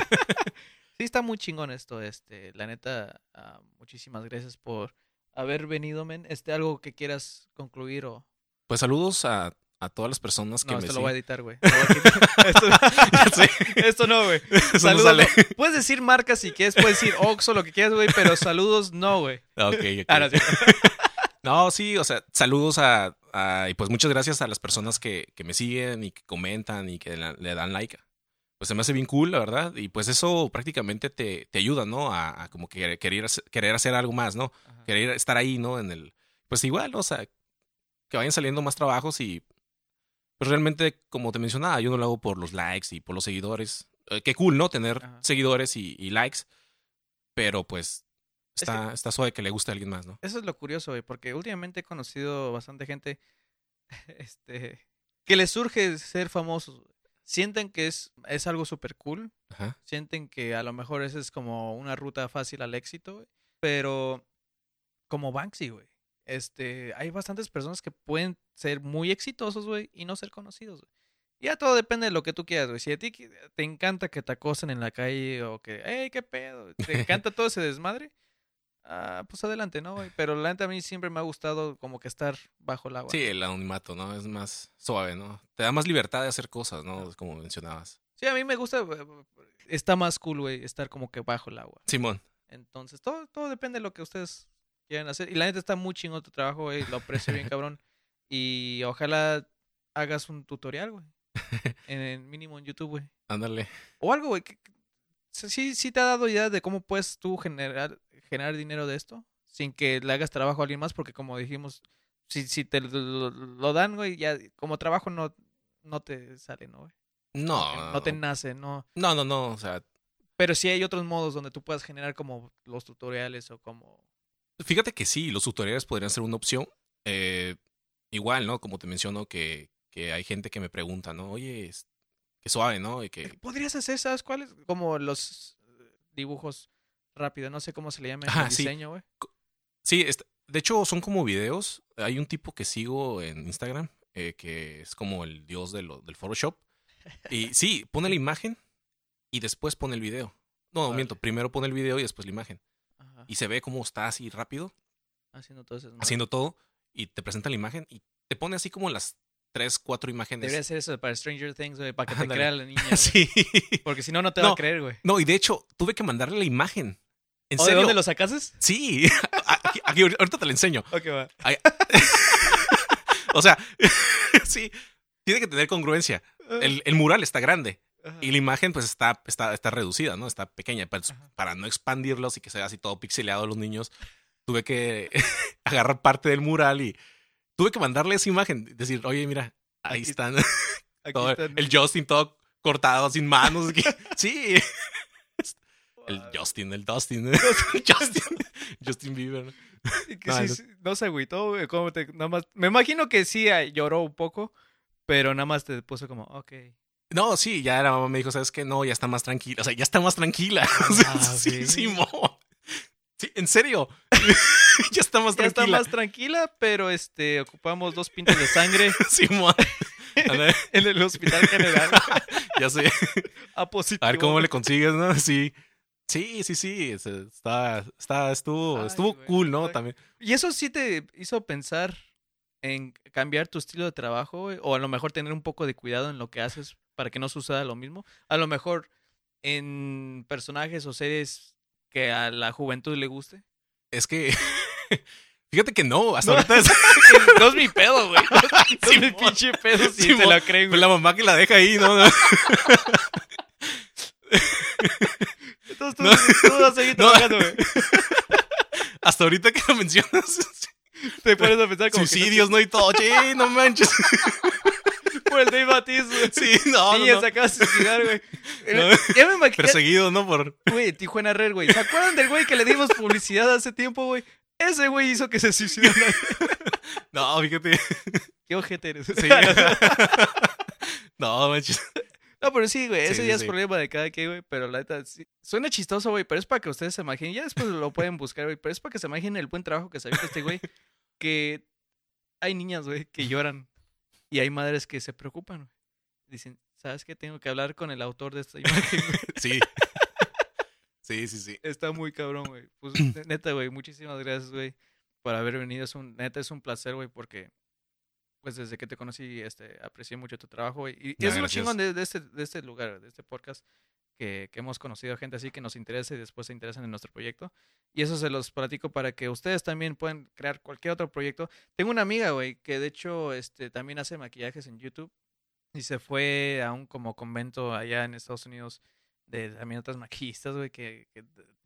Sí, está muy chingón esto, este, la neta, ah, muchísimas gracias por haber venido, men. Este, algo que quieras concluir o... Pues saludos a, a todas las personas que No, me esto lo voy a editar, güey. Esto, no, güey. No Saludos, sale. Puedes decir marcas si quieres, puedes decir Oxxo, lo que quieras, güey, pero saludos no, güey. Ok, ok. Ah, no, sí. No, sí, o sea, saludos a, a- y pues muchas gracias a las personas que, que me siguen y que comentan y que la- le dan like. Pues se me hace bien cool, la verdad. Y pues eso prácticamente te, te ayuda, ¿no? A, a como que querer, hacer- querer hacer algo más, ¿no? Ajá. Querer estar ahí, ¿no? En el. Pues igual, o sea, que vayan saliendo más trabajos y. Pues realmente, como te mencionaba, yo no lo hago por los likes y por los seguidores. Eh, qué cool, ¿no? Tener Ajá. seguidores y, y likes. Pero pues. Es Está, está suave que le guste a alguien más, ¿no? Eso es lo curioso, güey, porque últimamente he conocido bastante gente este, que les surge ser famosos. Sienten que es, es algo súper cool, Ajá. sienten que a lo mejor esa es como una ruta fácil al éxito, güey, pero como Banksy, güey. Este, hay bastantes personas que pueden ser muy exitosos, güey, y no ser conocidos, güey. Ya todo depende de lo que tú quieras, güey. Si a ti te encanta que te acosen en la calle o que, hey, qué pedo, te encanta todo ese desmadre, ah, pues adelante, ¿no, güey? Pero la neta a mí siempre me ha gustado como que estar bajo el agua. Sí, el anonimato, ¿no? Es más suave, ¿no? Te da más libertad de hacer cosas, ¿no? Como mencionabas. Sí, a mí me gusta, güey, está más cool, güey, estar como que bajo el agua. Simón. Entonces, todo, todo depende de lo que ustedes quieran hacer. Y la neta está muy chingón tu trabajo, güey. Lo aprecio bien, cabrón. Y ojalá hagas un tutorial, güey. En el mínimo en YouTube, güey. Ándale. O algo, güey. Sí, sí te ha dado idea de cómo puedes tú generar, generar dinero de esto. Sin que le hagas trabajo a alguien más. Porque como dijimos, si, si te lo dan, güey, ya como trabajo no, no te sale, ¿no, güey? No. No te nace, no. No, no, no. O sea, Pero sí hay otros modos donde tú puedas generar como los tutoriales o como... fíjate que sí, los tutoriales podrían ser una opción. Eh, igual, ¿no? Como te menciono, que, que hay gente que me pregunta, ¿no? Oye, es- qué suave, ¿no? Y que. Podrías hacer, ¿sabes cuáles? Como los eh, dibujos rápidos, no sé cómo se le llama Ajá, el sí. diseño, güey. Sí, est- de hecho son como videos. Hay un tipo que sigo en Instagram eh, que es como el dios de lo- del Photoshop. Y sí, pone la imagen y después pone el video. No, miento, primero pone el video y después la imagen. Y se ve cómo está así rápido, haciendo todo eso. haciendo todo, y te presenta la imagen y te pone así como las tres, cuatro imágenes. Debería hacer eso para Stranger Things, güey, para que te crea la niña. sí. Porque si no, no te va a creer, güey. No, y de hecho, tuve que mandarle la imagen. ¿En ¿O de serio? dónde lo sacases? Sí. Aquí, aquí, ahorita te la enseño. Ok, va. O sea, sí, tiene que tener congruencia. El, el mural está grande Ajá. y la imagen pues está, está, está reducida, ¿no? Está pequeña. Pero Ajá. para no expandirlos y que sea así todo pixeleado a los niños, tuve que agarrar parte del mural y tuve que mandarle esa imagen. Decir, oye, mira, ahí Aquí- están. Aquí todo- están. el Justin todo cortado, sin manos. Sí. El Justin, el Dustin. Justin, Justin Bieber. Que No, sí, no- sí, no se agüitó, güey. ¿cómo te- nada más, me imagino que sí ah, lloró un poco, pero nada más te puso como, ok. No, sí, ya la mamá me dijo, ¿sabes qué? No, ya está más tranquila. O sea, ya está más tranquila. Ah, sí. Simón. Sí, en serio. ya está más Ya está tranquila. más tranquila, pero este, ocupamos dos pintas de sangre Simón. En el hospital general. ya sé. A positivo. A ver cómo le consigues, ¿no? Sí. Sí, sí, sí. es- Está, está, estuvo, Ay, estuvo güey, cool, ¿no? También. ¿Y eso sí te hizo pensar en cambiar tu estilo de trabajo, güey? O a lo mejor tener un poco de cuidado en lo que haces para que no suceda lo mismo. A lo mejor en personajes o series que a la juventud le guste. Es que. Fíjate que no, hasta No. ahorita es no es mi pedo, güey. No es mi Simón. pinche pedo si se la creen, pues güey. la mamá que la deja ahí, ¿no? No. Entonces tú, No. tú vas a seguir No. trabajando, güey. Hasta ahorita que lo mencionas. Te pones a pensar como que Suicidios, ¿no? Y todo. Che, no manches. por el Dave Batis, güey. Sí, no, Niña no. se acaba de suicidar, güey. No. Ya me imagino. Perseguido, ¿no? Por. Güey, Tijuana Red, güey. ¿Se acuerdan del güey que le dimos publicidad hace tiempo, güey? Ese güey hizo que se suicidara. No, fíjate. Qué ojete eres. Sí. No, manches. No, pero sí, güey. Ese Sí, ya sí, es problema de cada quien, güey. Pero la neta, sí. Suena chistoso, güey. Pero es para que ustedes se imaginen. Ya después lo pueden buscar, güey. Pero es para que se imaginen el buen trabajo que se avienta este güey. Que hay niñas, güey, que lloran. Y hay madres que se preocupan, güey. Dicen, ¿sabes qué? Tengo que hablar con el autor de esta imagen, güey. Sí. Sí, sí, sí. Está muy cabrón, güey. Pues, neta, güey, muchísimas gracias, güey, por haber venido. Es un, neta, es un placer, güey, porque, pues, desde que te conocí, este, aprecié mucho tu trabajo, güey. Y, Ah, es lo chingón de, de este, de este lugar, de este podcast, que, que hemos conocido gente así que nos interesa y después se interesan en nuestro proyecto. Y eso se los platico para que ustedes también puedan crear cualquier otro proyecto. Tengo una amiga, güey, que de hecho, este, también hace maquillajes en YouTube y se fue a un como convento allá en Estados Unidos de también otras maquillistas, güey, que,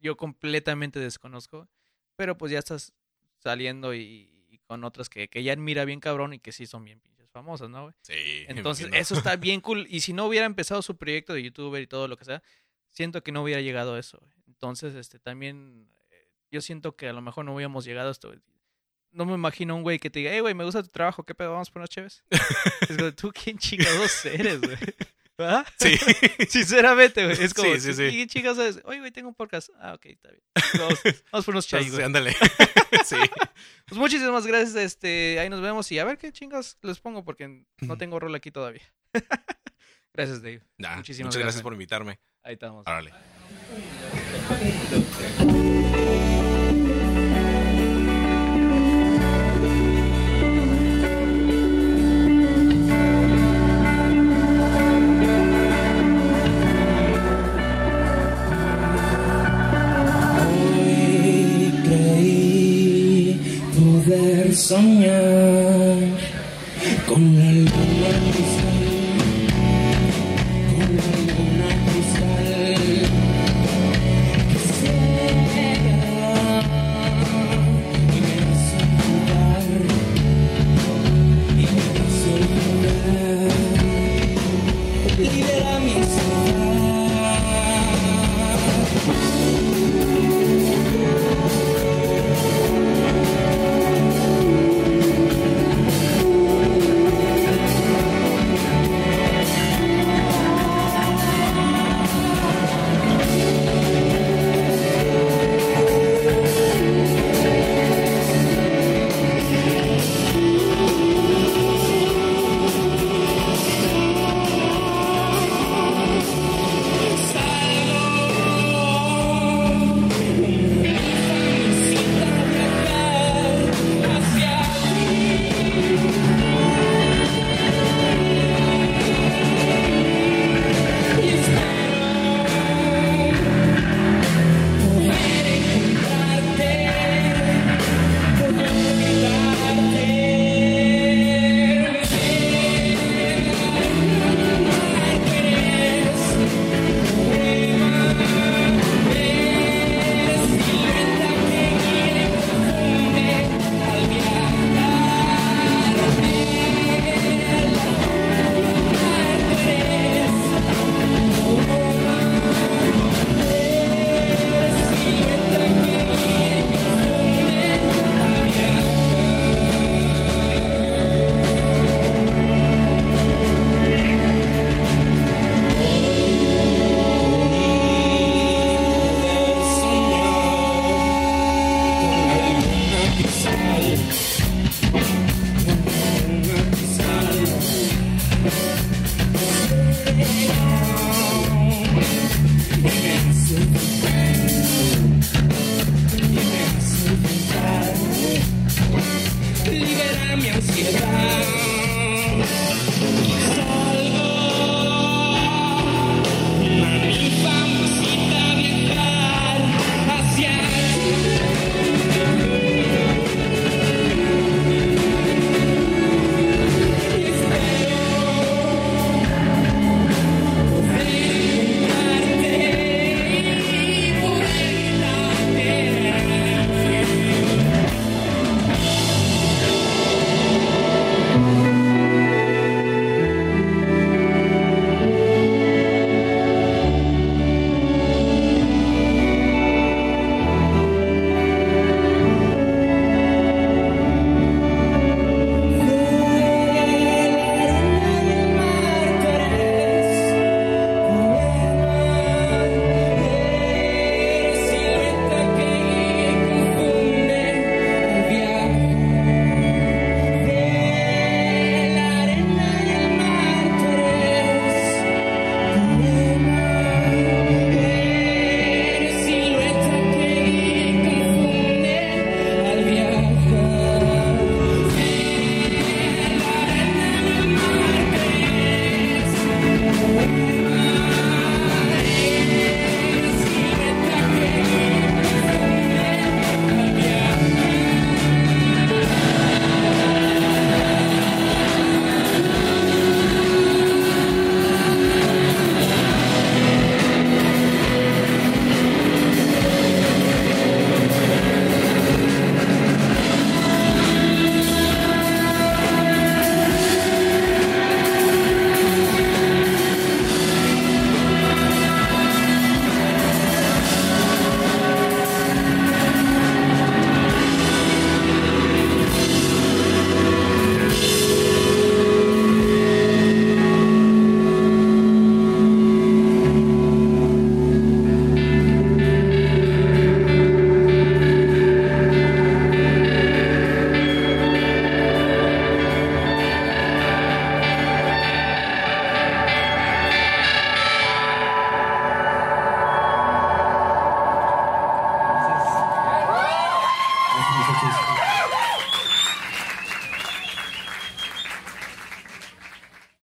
yo completamente desconozco. Pero pues ya estás saliendo y, y con otras que, que ya admira bien cabrón y que sí son bien pinches famosas, ¿no, güey? Sí. Entonces, eso está bien cool. Y si no hubiera empezado su proyecto de youtuber y todo lo que sea, siento que no hubiera llegado a eso. güey. Entonces, este, también, eh, yo siento que a lo mejor no hubiéramos llegado a esto. güey. No me imagino un güey que te diga, hey, güey, me gusta tu trabajo, ¿qué pedo? ¿Vamos por unas chéves? es como, tú, ¿quién chingados eres, güey? ¿Ah? Sí. Sinceramente, güey. Es como, Sí, sí, sí. ¿quién chingados eres? Oye, güey, tengo un podcast. Ah, ok, está bien. Vamos, vamos por unos chai, Sí, güey. ándale. Sí. Pues muchísimas gracias. Este, ahí nos vemos y a ver qué chingas les pongo porque no tengo rol aquí todavía. gracias, Dave. Nah, Muchísimas muchas gracias. gracias por invitarme. Ahí estamos. Órale. Creí